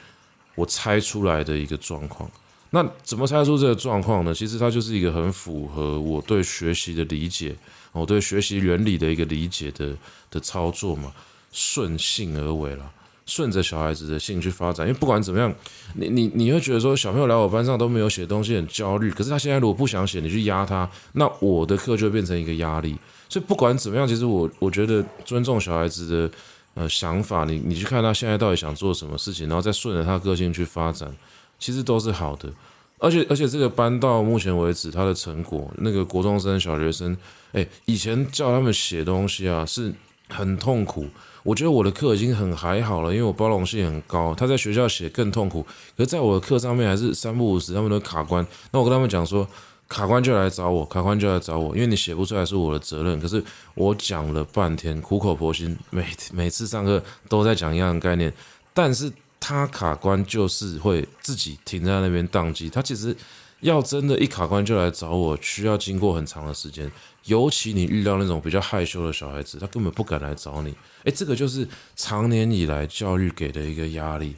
我猜出来的一个状况。那怎么猜出这个状况呢？其实它就是一个很符合我对学习的理解，我对学习原理的一个理解的的操作嘛，顺性而为了。顺着小孩子的兴趣发展，因为不管怎么样，你你你会觉得说小朋友来我班上都没有写东西，很焦虑。可是他现在如果不想写，你去压他，那我的课就变成一个压力。所以不管怎么样，其实我我觉得尊重小孩子的呃想法，你你去看他现在到底想做什么事情，然后再顺着他个性去发展，其实都是好的。而且而且这个班到目前为止，他的成果，那个国中生、小学生，哎，以前叫他们写东西啊，是很痛苦。我觉得我的课已经很还好了，因为我包容性很高。他在学校写更痛苦，可是在我的课上面还是三不五时，他们都卡关。那我跟他们讲说，卡关就来找我，卡关就来找我，因为你写不出来是我的责任。可是我讲了半天，苦口婆心，每每次上课都在讲一样的概念，但是他卡关就是会自己停在那边宕机。他其实要真的，一卡关就来找我，需要经过很长的时间。尤其你遇到那种比较害羞的小孩子，他根本不敢来找你。诶，这个就是长年以来教育给的一个压力。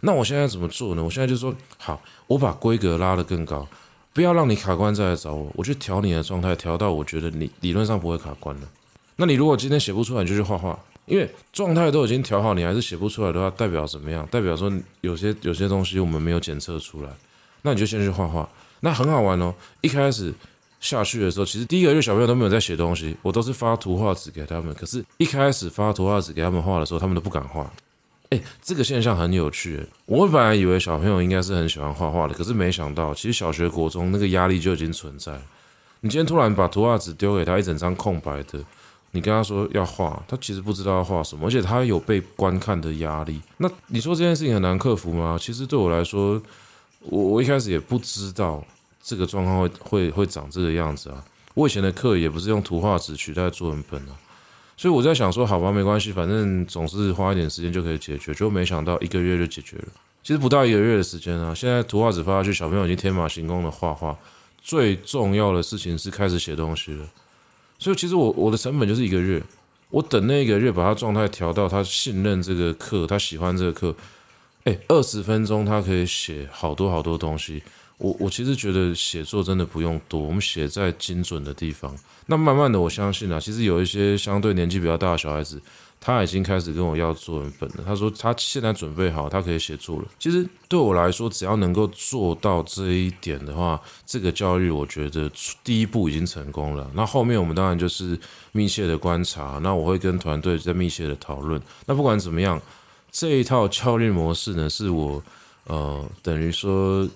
那我现在怎么做呢？我现在就说，好，我把规格拉得更高，不要让你卡关再来找我。我去调你的状态，调到我觉得你理论上不会卡关了。那你如果今天写不出来，你就去画画，因为状态都已经调好，你还是写不出来的话，代表怎么样？代表说有些有些东西我们没有检测出来。那你就先去画画，那很好玩哦。一开始。下去的时候，其实第一个月小朋友都没有在写东西，我都是发图画纸给他们。可是，一开始发图画纸给他们画的时候，他们都不敢画。哎，这个现象很有趣。我本来以为小朋友应该是很喜欢画画的，可是没想到，其实小学、国中那个压力就已经存在。你今天突然把图画纸丢给他，一整张空白的，你跟他说要画，他其实不知道要画什么，而且他有被观看的压力。那你说这件事情很难克服吗？其实对我来说，我我一开始也不知道这个状况会会会长这个样子啊。我以前的课也不是用图画纸取代作文本啊，所以我在想说，好吧，没关系，反正总是花一点时间就可以解决，就没想到一个月就解决了。其实不到一个月的时间啊，现在图画纸发下去，小朋友已经天马行空的画画。最重要的事情是开始写东西了，所以其实我我的成本就是一个月，我等那一个月把他状态调到他信任这个课，他喜欢这个课，诶，二十分钟他可以写好多好多东西。我我其实觉得写作真的不用多，我们写在精准的地方。那慢慢的，我相信啊，其实有一些相对年纪比较大的小孩子。他已经开始跟我要作文本了。他说他现在准备好，他可以写作了。其实对我来说，只要能够做到这一点的话，这个教育我觉得第一步已经成功了。那后面我们当然就是密切的观察。那我会跟团队在密切的讨论。那不管怎么样，这一套教育模式呢，是我呃等于说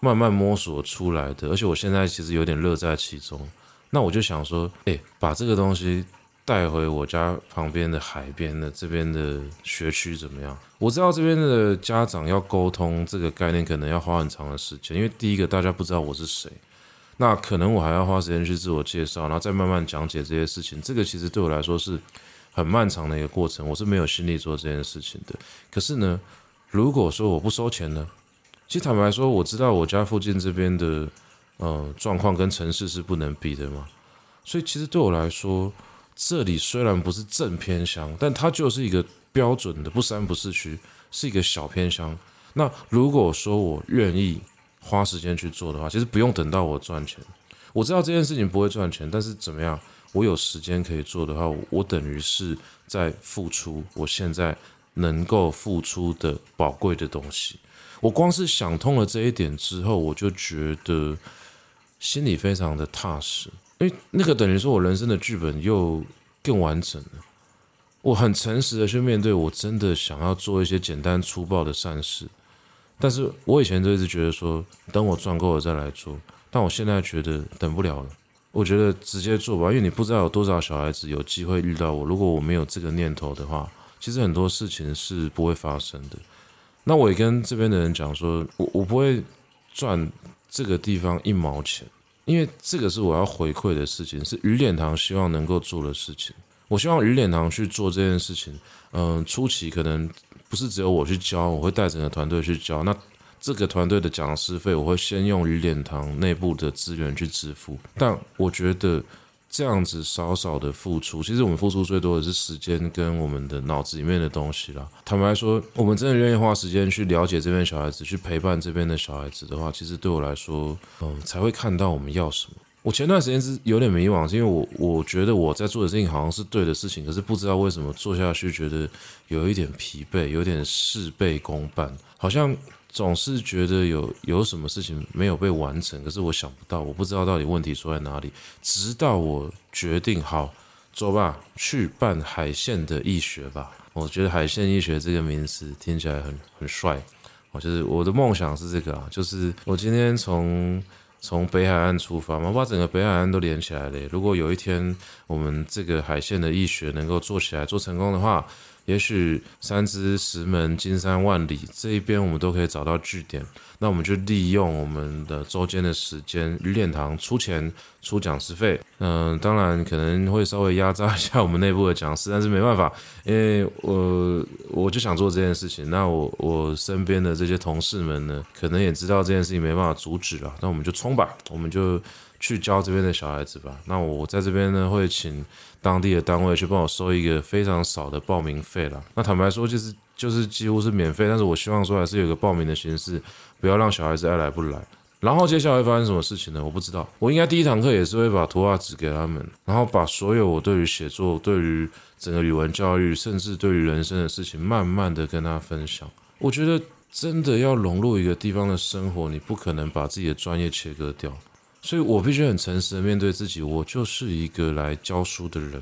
慢慢摸索出来的。而且我现在其实有点乐在其中。那我就想说，诶，把这个东西。带回我家旁边的海边的这边的学区怎么样？我知道这边的家长要沟通这个概念，可能要花很长的时间，因为第一个大家不知道我是谁，那可能我还要花时间去自我介绍，然后再慢慢讲解这些事情。这个其实对我来说是很漫长的一个过程，我是没有心力做这件事情的。可是呢，如果说我不收钱呢？其实坦白说，我知道我家附近这边的呃状况跟城市是不能比的嘛，所以其实对我来说。这里虽然不是正偏乡，但它就是一个标准的不三不四区，是一个小偏乡。那如果说我愿意花时间去做的话，其实不用等到我赚钱。我知道这件事情不会赚钱，但是怎么样，我有时间可以做的话，我等于是在付出我现在能够付出的宝贵的东西。我光是想通了这一点之后，我就觉得心里非常的踏实。因为那个等于说，我人生的剧本又更完整了。我很诚实的去面对，我真的想要做一些简单粗暴的善事。但是我以前都一直觉得说，等我赚够了再来做。但我现在觉得等不了了。我觉得直接做吧，因为你不知道有多少小孩子有机会遇到我。如果我没有这个念头的话，其实很多事情是不会发生的。那我也跟这边的人讲说，我我不会赚这个地方一毛钱。因为这个是我要回馈的事情，是鱼脸堂希望能够做的事情。我希望鱼脸堂去做这件事情。嗯，初期可能不是只有我去教，我会带整个团队去教。那这个团队的讲师费，我会先用鱼脸堂内部的资源去支付。但我觉得。这样子少少的付出，其实我们付出最多的是时间跟我们的脑子里面的东西啦。坦白说，我们真的愿意花时间去了解这边小孩子，去陪伴这边的小孩子的话，其实对我来说，嗯，才会看到我们要什么。我前段时间是有点迷惘，是因为我我觉得我在做的事情好像是对的事情，可是不知道为什么做下去觉得有一点疲惫，有点事倍功半，好像。总是觉得有有什么事情没有被完成，可是我想不到，我不知道到底问题出在哪里。直到我决定好，走吧，去办海线的易学吧。我觉得海线易学这个名词听起来很很帅。我就是我的梦想是这个啊，就是我今天从从北海岸出发嘛，把整个北海岸都连起来了。如果有一天我们这个海线的易学能够做起来，做成功的话。也许三支、石门、金山、万里这一边，我们都可以找到据点。那我们就利用我们的周间的时间，鱼脸堂出钱出讲师费。嗯、当然可能会稍微压榨一下我们内部的讲师，但是没办法，因为我我就想做这件事情。那我我身边的这些同事们呢，可能也知道这件事情没办法阻止了。那我们就冲吧，我们就去教这边的小孩子吧。那我在这边呢，会请。当地的单位去帮我收一个非常少的报名费了。那坦白说，就是就是几乎是免费。但是我希望说，还是有个报名的形式，不要让小孩子爱来不来。然后接下来会发生什么事情呢？我不知道。我应该第一堂课也是会把图画纸给他们，然后把所有我对于写作、对于整个语文教育，甚至对于人生的事情，慢慢的跟他分享。我觉得真的要融入一个地方的生活，你不可能把自己的专业切割掉。所以我必须很诚实的面对自己，我就是一个来教书的人。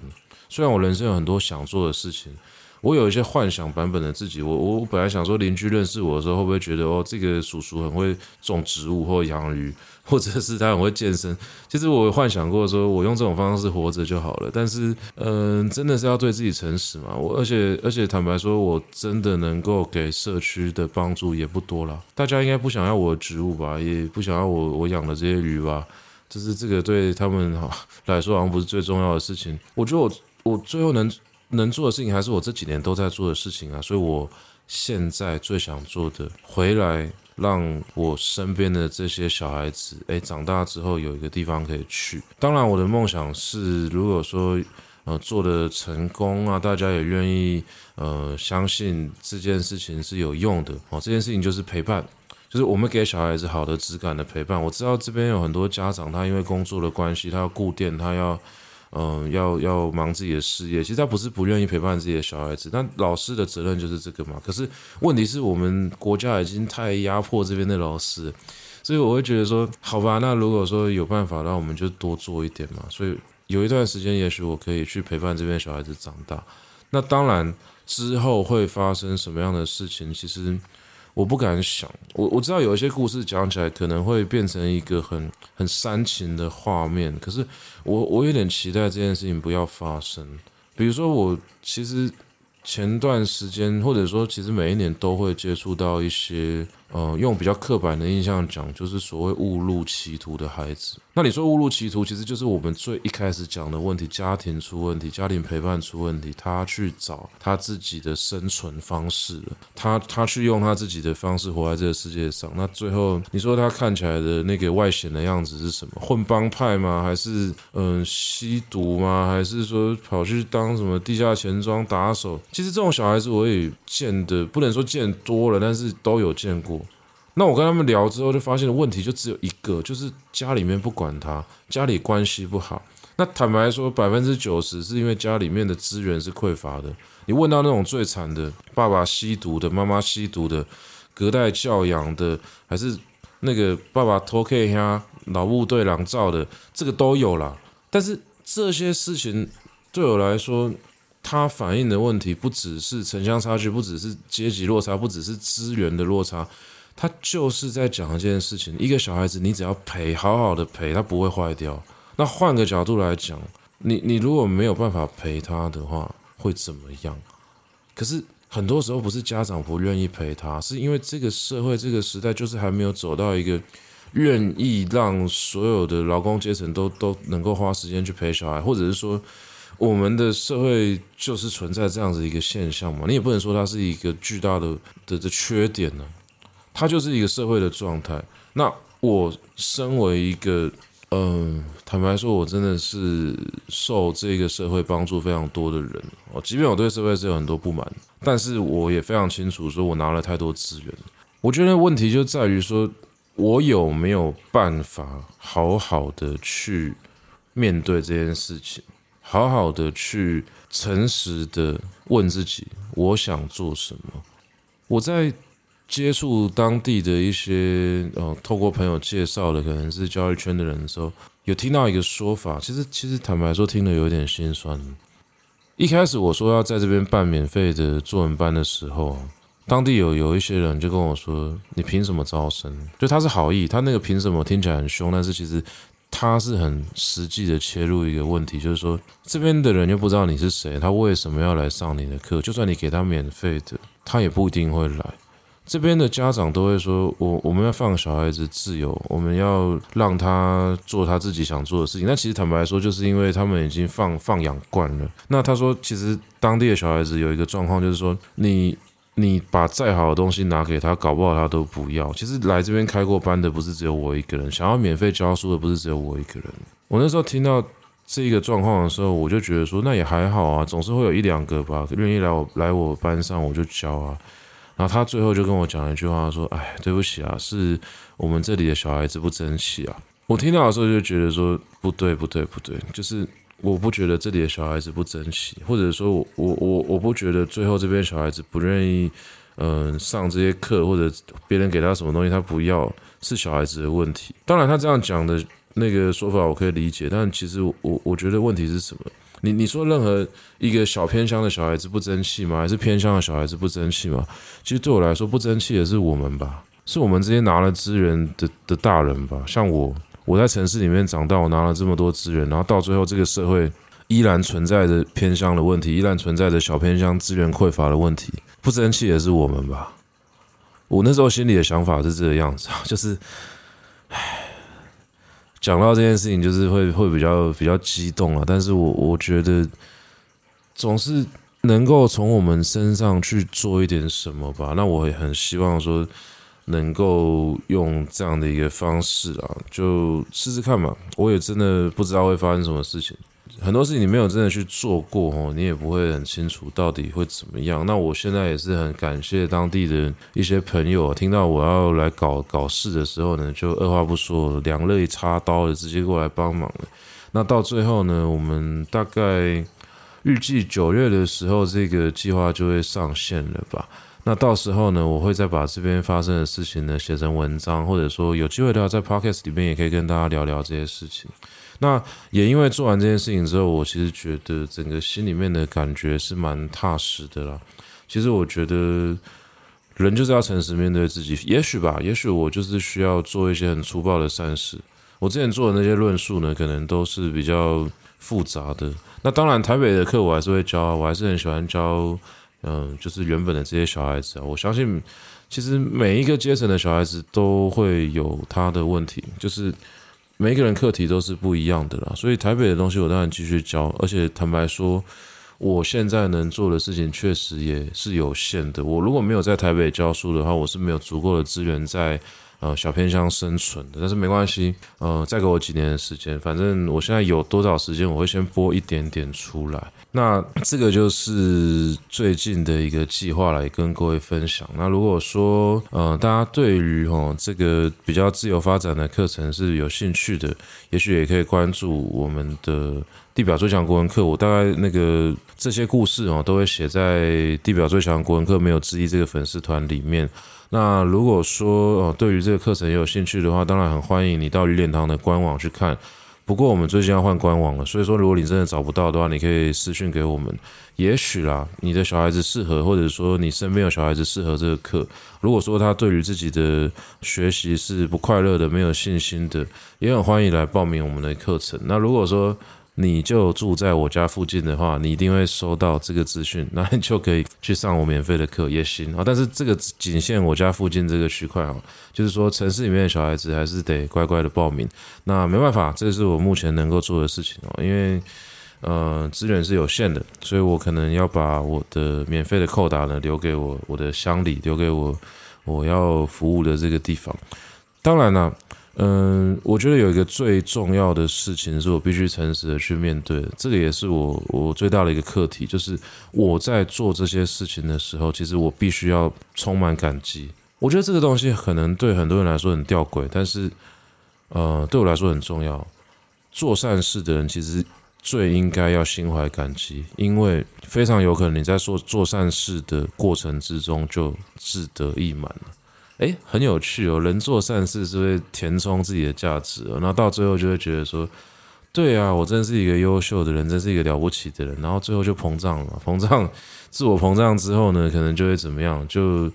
虽然我人生有很多想做的事情，我有一些幻想版本的自己。我我本来想说，邻居认识我的时候，会不会觉得哦，这个叔叔很会种植物或养鱼，或者是他很会健身？其实我幻想过说，我用这种方式活着就好了。但是，嗯、真的是要对自己诚实嘛。我而且而且坦白说，我真的能够给社区的帮助也不多了。大家应该不想要我的植物吧，也不想要我我养的这些鱼吧。就是这个对他们哈来说好像不是最重要的事情。我觉得我我最后能能做的事情还是我这几年都在做的事情啊。所以我现在最想做的，回来让我身边的这些小孩子，诶，长大之后有一个地方可以去。当然，我的梦想是，如果说呃做的成功啊，大家也愿意呃相信这件事情是有用的哦。这件事情就是陪伴。就是我们给小孩子好的质感的陪伴。我知道这边有很多家长，他因为工作的关系，他要顾店，他要，嗯、要要忙自己的事业。其实他不是不愿意陪伴自己的小孩子，但老师的责任就是这个嘛。可是问题是我们国家已经太压迫这边的老师，所以我会觉得说，好吧，那如果说有办法，那我们就多做一点嘛。所以有一段时间，也许我可以去陪伴这边小孩子长大。那当然之后会发生什么样的事情，其实。我不敢想，我我知道有一些故事讲起来可能会变成一个很很煽情的画面，可是我我有点期待这件事情不要发生。比如说，我其实前段时间，或者说其实每一年都会接触到一些。呃，用比较刻板的印象讲，就是所谓误入歧途的孩子。那你说误入歧途，其实就是我们最一开始讲的问题：家庭出问题，家庭陪伴出问题，他去找他自己的生存方式了。他他去用他自己的方式活在这个世界上。那最后你说他看起来的那个外显的样子是什么？混帮派吗？还是嗯、吸毒吗？还是说跑去当什么地下钱庄打手？其实这种小孩子我也见的不能说见多了，但是都有见过。那我跟他们聊之后，就发现的问题就只有一个，就是家里面不管他，家里关系不好。那坦白说，百分之九十是因为家里面的资源是匮乏的。你问到那种最惨的，爸爸吸毒的，妈妈吸毒的，隔代教养的，还是那个爸爸偷 K 呀，老部队狼照的，这个都有啦。但是这些事情对我来说，它反映的问题不只是城乡差距，不只是阶级落差，不只是资源的落差。他就是在讲一件事情，一个小孩子，你只要陪，好好的陪，他不会坏掉。那换个角度来讲，你你如果没有办法陪他的话，会怎么样？可是很多时候不是家长不愿意陪他，是因为这个社会这个时代就是还没有走到一个愿意让所有的劳工阶层都都能够花时间去陪小孩，或者是说我们的社会就是存在这样子一个现象嘛？你也不能说它是一个巨大的的的缺点呢。它就是一个社会的状态。那我身为一个，嗯，坦白说，我真的是受这个社会帮助非常多的人。哦，即便我对社会是有很多不满，但是我也非常清楚，说我拿了太多资源。我觉得问题就在于说，我有没有办法好好的去面对这件事情，好好的去诚实的问自己，我想做什么？我在。接触当地的一些呃，透过朋友介绍的，可能是教育圈的人的时候，有听到一个说法，其实其实坦白说，听了有点心酸。一开始我说要在这边办免费的作文班的时候，当地有有一些人就跟我说：“你凭什么招生？”就他是好意，他那个凭什么听起来很凶，但是其实他是很实际的切入一个问题，就是说这边的人又不知道你是谁，他为什么要来上你的课？就算你给他免费的，他也不一定会来。这边的家长都会说：“我我们要放小孩子自由，我们要让他做他自己想做的事情。”那其实坦白说，就是因为他们已经放放养惯了。那他说，其实当地的小孩子有一个状况，就是说，你你把再好的东西拿给他，搞不好他都不要。其实来这边开过班的不是只有我一个人，想要免费教书的不是只有我一个人。我那时候听到这个状况的时候，我就觉得说，那也还好啊，总是会有一两个吧，愿意来我来我班上，我就教啊。然后他最后就跟我讲了一句话，说：“哎，对不起啊，是我们这里的小孩子不争气啊。”我听到的时候就觉得说：“不对，不对，不对，就是我不觉得这里的小孩子不争气，或者说我我我我不觉得最后这边小孩子不愿意，嗯、上这些课或者别人给他什么东西他不要，是小孩子的问题。当然他这样讲的那个说法我可以理解，但其实我我觉得问题是什么？你你说任何一个小偏乡的小孩子不争气吗？还是偏乡的小孩子不争气吗？其实对我来说，不争气的是我们吧，是我们这些拿了资源的的大人吧。像我，我在城市里面长大，我拿了这么多资源，然后到最后这个社会依然存在着偏乡的问题，依然存在着小偏乡资源匮乏的问题，不争气也是我们吧。我那时候心里的想法是这个样子，就是，唉。讲到这件事情，就是会会比较比较激动啊。但是我我觉得，总是能够从我们身上去做一点什么吧。那我也很希望说，能够用这样的一个方式啊，就试试看嘛。我也真的不知道会发生什么事情。很多事情你没有真的去做过哦，你也不会很清楚到底会怎么样。那我现在也是很感谢当地的一些朋友，听到我要来搞搞事的时候呢，就二话不说，两肋插刀的直接过来帮忙了。那到最后呢，我们大概预计九月的时候，这个计划就会上线了吧？那到时候呢，我会再把这边发生的事情呢写成文章，或者说有机会的话，在 Podcast 里面也可以跟大家聊聊这些事情。那也因为做完这件事情之后，我其实觉得整个心里面的感觉是蛮踏实的啦。其实我觉得人就是要诚实面对自己，也许吧，也许我就是需要做一些很粗暴的善事。我之前做的那些论述呢，可能都是比较复杂的。那当然，台北的课我还是会教，我还是很喜欢教，嗯，就是原本的这些小孩子啊。我相信，其实每一个阶层的小孩子都会有他的问题，就是。每一个人课题都是不一样的啦，所以台北的东西我当然继续教，而且坦白说，我现在能做的事情确实也是有限的。我如果没有在台北教书的话，我是没有足够的资源在。呃，小偏乡生存的，但是没关系，呃，再给我几年的时间，反正我现在有多少时间，我会先播一点点出来。那这个就是最近的一个计划来跟各位分享。那如果说，呃，大家对于哈这个比较自由发展的课程是有兴趣的，也许也可以关注我们的地表最强国文课。我大概那个这些故事哦，都会写在地表最强国文课没有之一这个粉丝团里面。那如果说哦，对于这个课程也有兴趣的话，当然很欢迎你到绿点堂的官网去看。不过我们最近要换官网了，所以说如果你真的找不到的话，你可以私讯给我们。也许啦，你的小孩子适合，或者说你身边有小孩子适合这个课。如果说他对于自己的学习是不快乐的、没有信心的，也很欢迎来报名我们的课程。那如果说，你就住在我家附近的话，你一定会收到这个资讯，那你就可以去上我免费的课也行啊。但是这个仅限我家附近这个区块啊，就是说城市里面的小孩子还是得乖乖的报名。那没办法，这是我目前能够做的事情哦，因为呃资源是有限的，所以我可能要把我的免费的扣打呢留给我我的乡里，留给我我要服务的这个地方。当然了。嗯，我觉得有一个最重要的事情是我必须诚实的去面对，这个也是我我最大的一个课题，就是我在做这些事情的时候，其实我必须要充满感激。我觉得这个东西可能对很多人来说很吊诡，但是呃，对我来说很重要。做善事的人其实最应该要心怀感激，因为非常有可能你在做做善事的过程之中就志得意满了。诶，很有趣哦！人做善事是会填充自己的价值哦，然后到最后就会觉得说，对啊，我真是一个优秀的人，真是一个了不起的人，然后最后就膨胀了，膨胀，自我膨胀之后呢，可能就会怎么样，就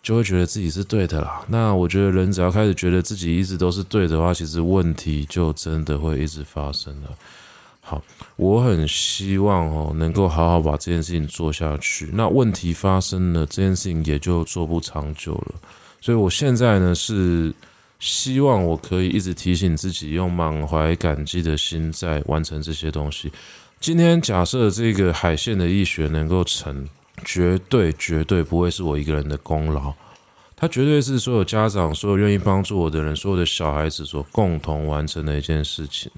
就会觉得自己是对的啦。那我觉得人只要开始觉得自己一直都是对的话，其实问题就真的会一直发生了。好，我很希望哦，能够好好把这件事情做下去。那问题发生了，这件事情也就做不长久了。所以，我现在呢是希望我可以一直提醒自己，用满怀感激的心在完成这些东西。今天假设这个海线的义学能够成，绝对绝对不会是我一个人的功劳，它绝对是所有家长、所有愿意帮助我的人、所有的小孩子所共同完成的一件事情。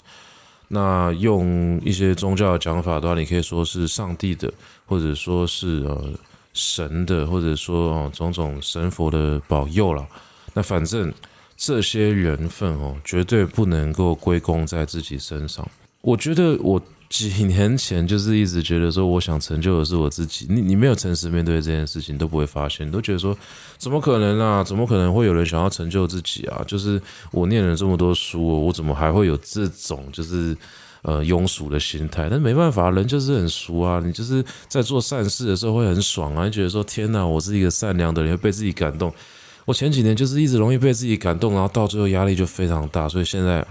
那用一些宗教的讲法的话，你可以说是上帝的，或者说是呃。神的，或者说哦，种种神佛的保佑了。那反正这些缘分哦，绝对不能够归功在自己身上。我觉得我几年前就是一直觉得说，我想成就的是我自己。你你没有诚实面对这件事情，都不会发现，都觉得说，怎么可能啊？怎么可能会有人想要成就自己啊？就是我念了这么多书，我怎么还会有这种就是呃庸俗的心态？但没办法，人就是很俗啊。你就是在做善事的时候会很爽啊，你觉得说，天哪，我是一个善良的人，会被自己感动。我前几年就是一直容易被自己感动，然后到最后压力就非常大，所以现在。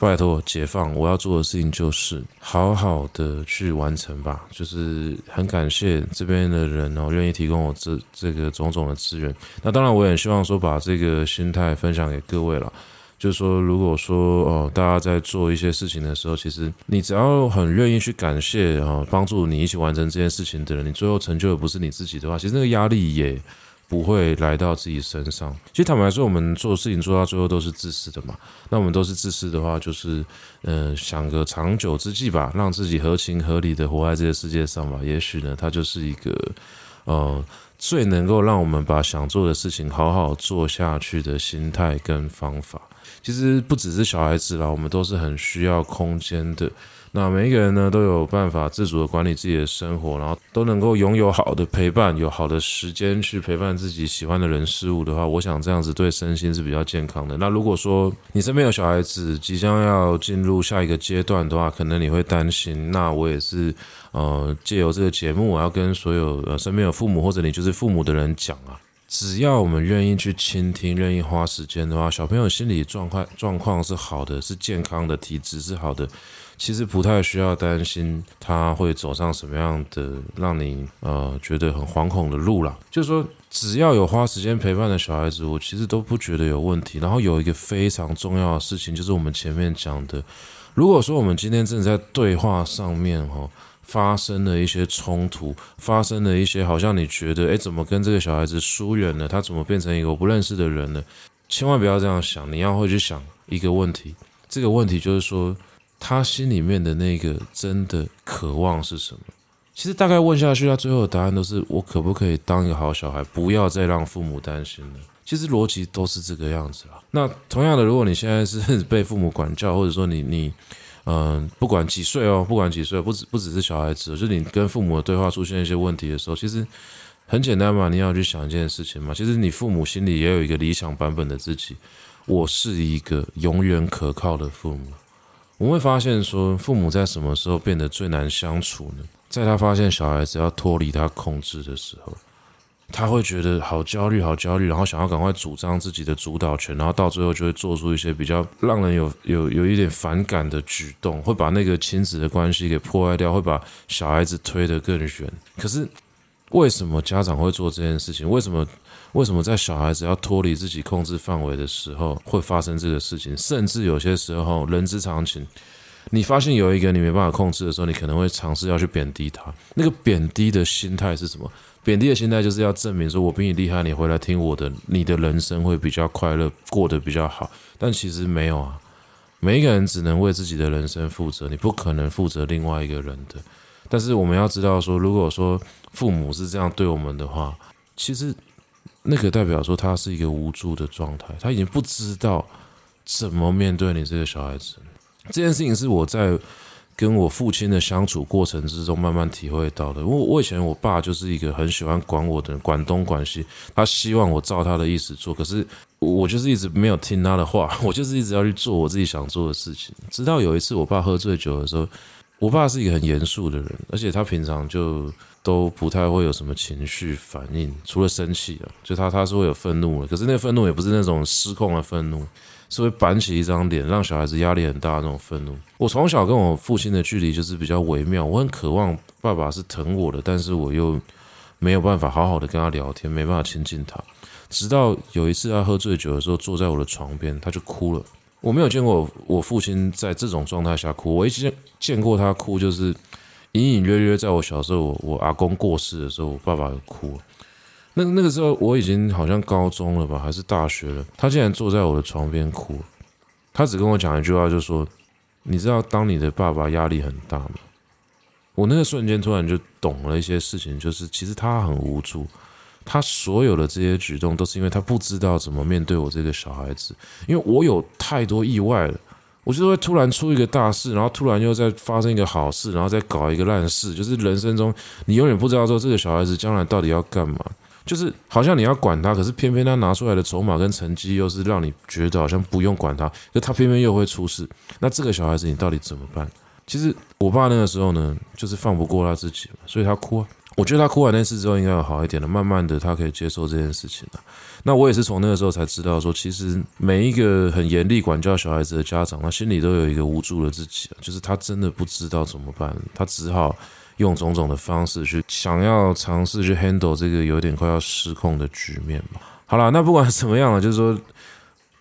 拜托解放！我要做的事情就是好好的去完成吧。就是很感谢这边的人哦，愿意提供我这这个种种的资源。那当然，我也希望说把这个心态分享给各位了。就是说，如果说哦，大家在做一些事情的时候，其实你只要很愿意去感谢啊，帮助你一起完成这件事情的人，你最后成就的不是你自己的话，其实那个压力也。不会来到自己身上。其实坦白说，我们做事情做到最后都是自私的嘛。那我们都是自私的话，就是嗯、想个长久之计吧，让自己合情合理的活在这个世界上吧。也许呢，它就是一个呃最能够让我们把想做的事情好好做下去的心态跟方法。其实不只是小孩子啦，我们都是很需要空间的。那每一个人呢，都有办法自主的管理自己的生活，然后都能够拥有好的陪伴，有好的时间去陪伴自己喜欢的人事物的话，我想这样子对身心是比较健康的。那如果说你身边有小孩子即将要进入下一个阶段的话，可能你会担心。那我也是，呃，借由这个节目，我要跟所有呃身边有父母或者你就是父母的人讲啊，只要我们愿意去倾听，愿意花时间的话，小朋友心理状况状况是好的，是健康的，体质是好的。其实不太需要担心他会走上什么样的让你呃觉得很惶恐的路啦。就是说，只要有花时间陪伴的小孩子，我其实都不觉得有问题。然后有一个非常重要的事情，就是我们前面讲的，如果说我们今天正在对话上面哈发生了一些冲突，发生了一些好像你觉得哎怎么跟这个小孩子疏远了，他怎么变成一个我不认识的人了？千万不要这样想，你要会去想一个问题，这个问题就是说。他心里面的那个真的渴望是什么？其实大概问下去，他最后的答案都是：我可不可以当一个好小孩，不要再让父母担心了？其实逻辑都是这个样子啦。那同样的，如果你现在是被父母管教，或者说你你嗯、不管几岁哦，不管几岁，不只不只是小孩子，就是你跟父母的对话出现一些问题的时候，其实很简单嘛，你要去想一件事情嘛。其实你父母心里也有一个理想版本的自己，我是一个永远可靠的父母。我们会发现，说父母在什么时候变得最难相处呢？在他发现小孩子要脱离他控制的时候，他会觉得好焦虑，好焦虑，然后想要赶快主张自己的主导权，然后到最后就会做出一些比较让人有有有一点反感的举动，会把那个亲子的关系给破坏掉，会把小孩子推得更远。可是，为什么家长会做这件事情？为什么？为什么在小孩子要脱离自己控制范围的时候会发生这个事情？甚至有些时候，人之常情，你发现有一个你没办法控制的时候，你可能会尝试要去贬低他。那个贬低的心态是什么？贬低的心态就是要证明说，我比你厉害，你回来听我的，你的人生会比较快乐，过得比较好。但其实没有啊，每一个人只能为自己的人生负责，你不可能负责另外一个人的。但是我们要知道说，如果说父母是这样对我们的话，其实。那个代表说他是一个无助的状态，他已经不知道怎么面对你这个小孩子。这件事情是我在跟我父亲的相处过程之中慢慢体会到的。我我以前我爸就是一个很喜欢管我的人，管东管西，他希望我照他的意思做，可是 我就是一直没有听他的话，我就是一直要去做我自己想做的事情。直到有一次我爸喝醉酒的时候，我爸是一个很严肃的人，而且他平常就。都不太会有什么情绪反应，除了生气啊，就他他是会有愤怒的，可是那愤怒也不是那种失控的愤怒，是会板起一张脸，让小孩子压力很大的那种愤怒。我从小跟我父亲的距离就是比较微妙，我很渴望爸爸是疼我的，但是我又没有办法好好的跟他聊天，没办法亲近他。直到有一次他喝醉酒的时候，坐在我的床边，他就哭了。我没有见过我父亲在这种状态下哭，我一见见过他哭就是。隐隐约约，在我小时候，我我阿公过世的时候，我爸爸有哭。那那个时候，我已经好像高中了吧，还是大学了。他竟然坐在我的床边哭。他只跟我讲一句话，就说：“你知道，当你的爸爸压力很大吗？”我那个瞬间突然就懂了一些事情，就是其实他很无助，他所有的这些举动都是因为他不知道怎么面对我这个小孩子，因为我有太多意外了。我就是会突然出一个大事，然后突然又再发生一个好事，然后再搞一个烂事，就是人生中你永远不知道说这个小孩子将来到底要干嘛，就是好像你要管他，可是偏偏他拿出来的筹码跟成绩又是让你觉得好像不用管他，就他偏偏又会出事，那这个小孩子你到底怎么办？其实我爸那个时候呢，就是放不过他自己嘛，所以他哭啊。我觉得他哭完那次之后，应该有好一点了。慢慢的，他可以接受这件事情了。那我也是从那个时候才知道，说其实每一个很严厉管教小孩子的家长，他心里都有一个无助的自己，就是他真的不知道怎么办，他只好用种种的方式去想要尝试去 handle 这个有点快要失控的局面嘛。好了，那不管怎么样了，就是说。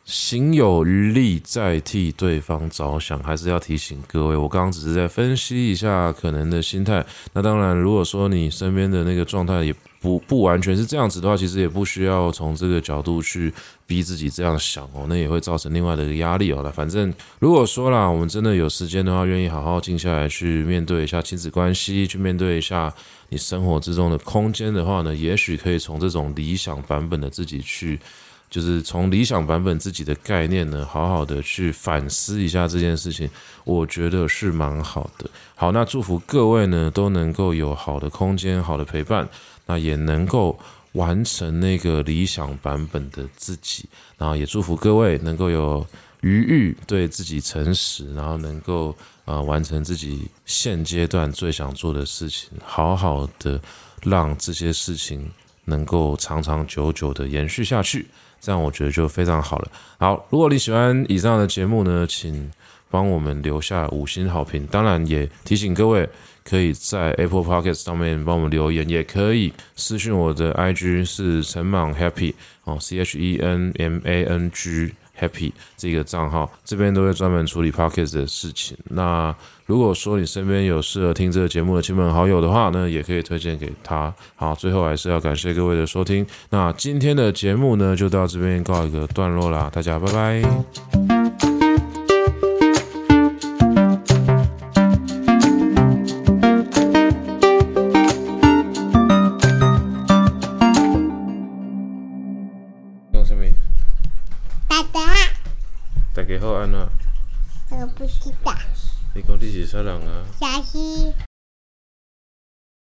行有余力，再替对方着想，还是要提醒各位。我刚刚只是在分析一下可能的心态。那当然，如果说你身边的那个状态也不不完全是这样子的话，其实也不需要从这个角度去逼自己这样想哦，那也会造成另外的一个压力哦。反正如果说啦，我们真的有时间的话，愿意好好静下来去面对一下亲子关系，去面对一下你生活之中的空间的话呢，也许可以从这种理想版本的自己去。就是从理想版本自己的概念呢，好好的去反思一下这件事情，我觉得是蛮好的。好，那祝福各位呢都能够有好的空间、好的陪伴，那也能够完成那个理想版本的自己。然后也祝福各位能够有余裕，对自己诚实，然后能够呃完成自己现阶段最想做的事情，好好的让这些事情能够长长久久的延续下去。这样我觉得就非常好了。好，如果你喜欢以上的节目呢，请帮我们留下五星好评。当然也提醒各位，可以在 Apple Podcast 上面帮我们留言，也可以私信我的 IG 是陈莽 Happy 哦，C H E N M A N G。Happy 这个账号这边都会专门处理 Podcast 的事情。那如果说你身边有适合听这个节目的亲朋好友的话呢，也可以推荐给他。好，最后还是要感谢各位的收听。那今天的节目呢，就到这边告一个段落啦，大家拜拜。大家好，安娜？我不知道。你讲你是啥人啊？小溪。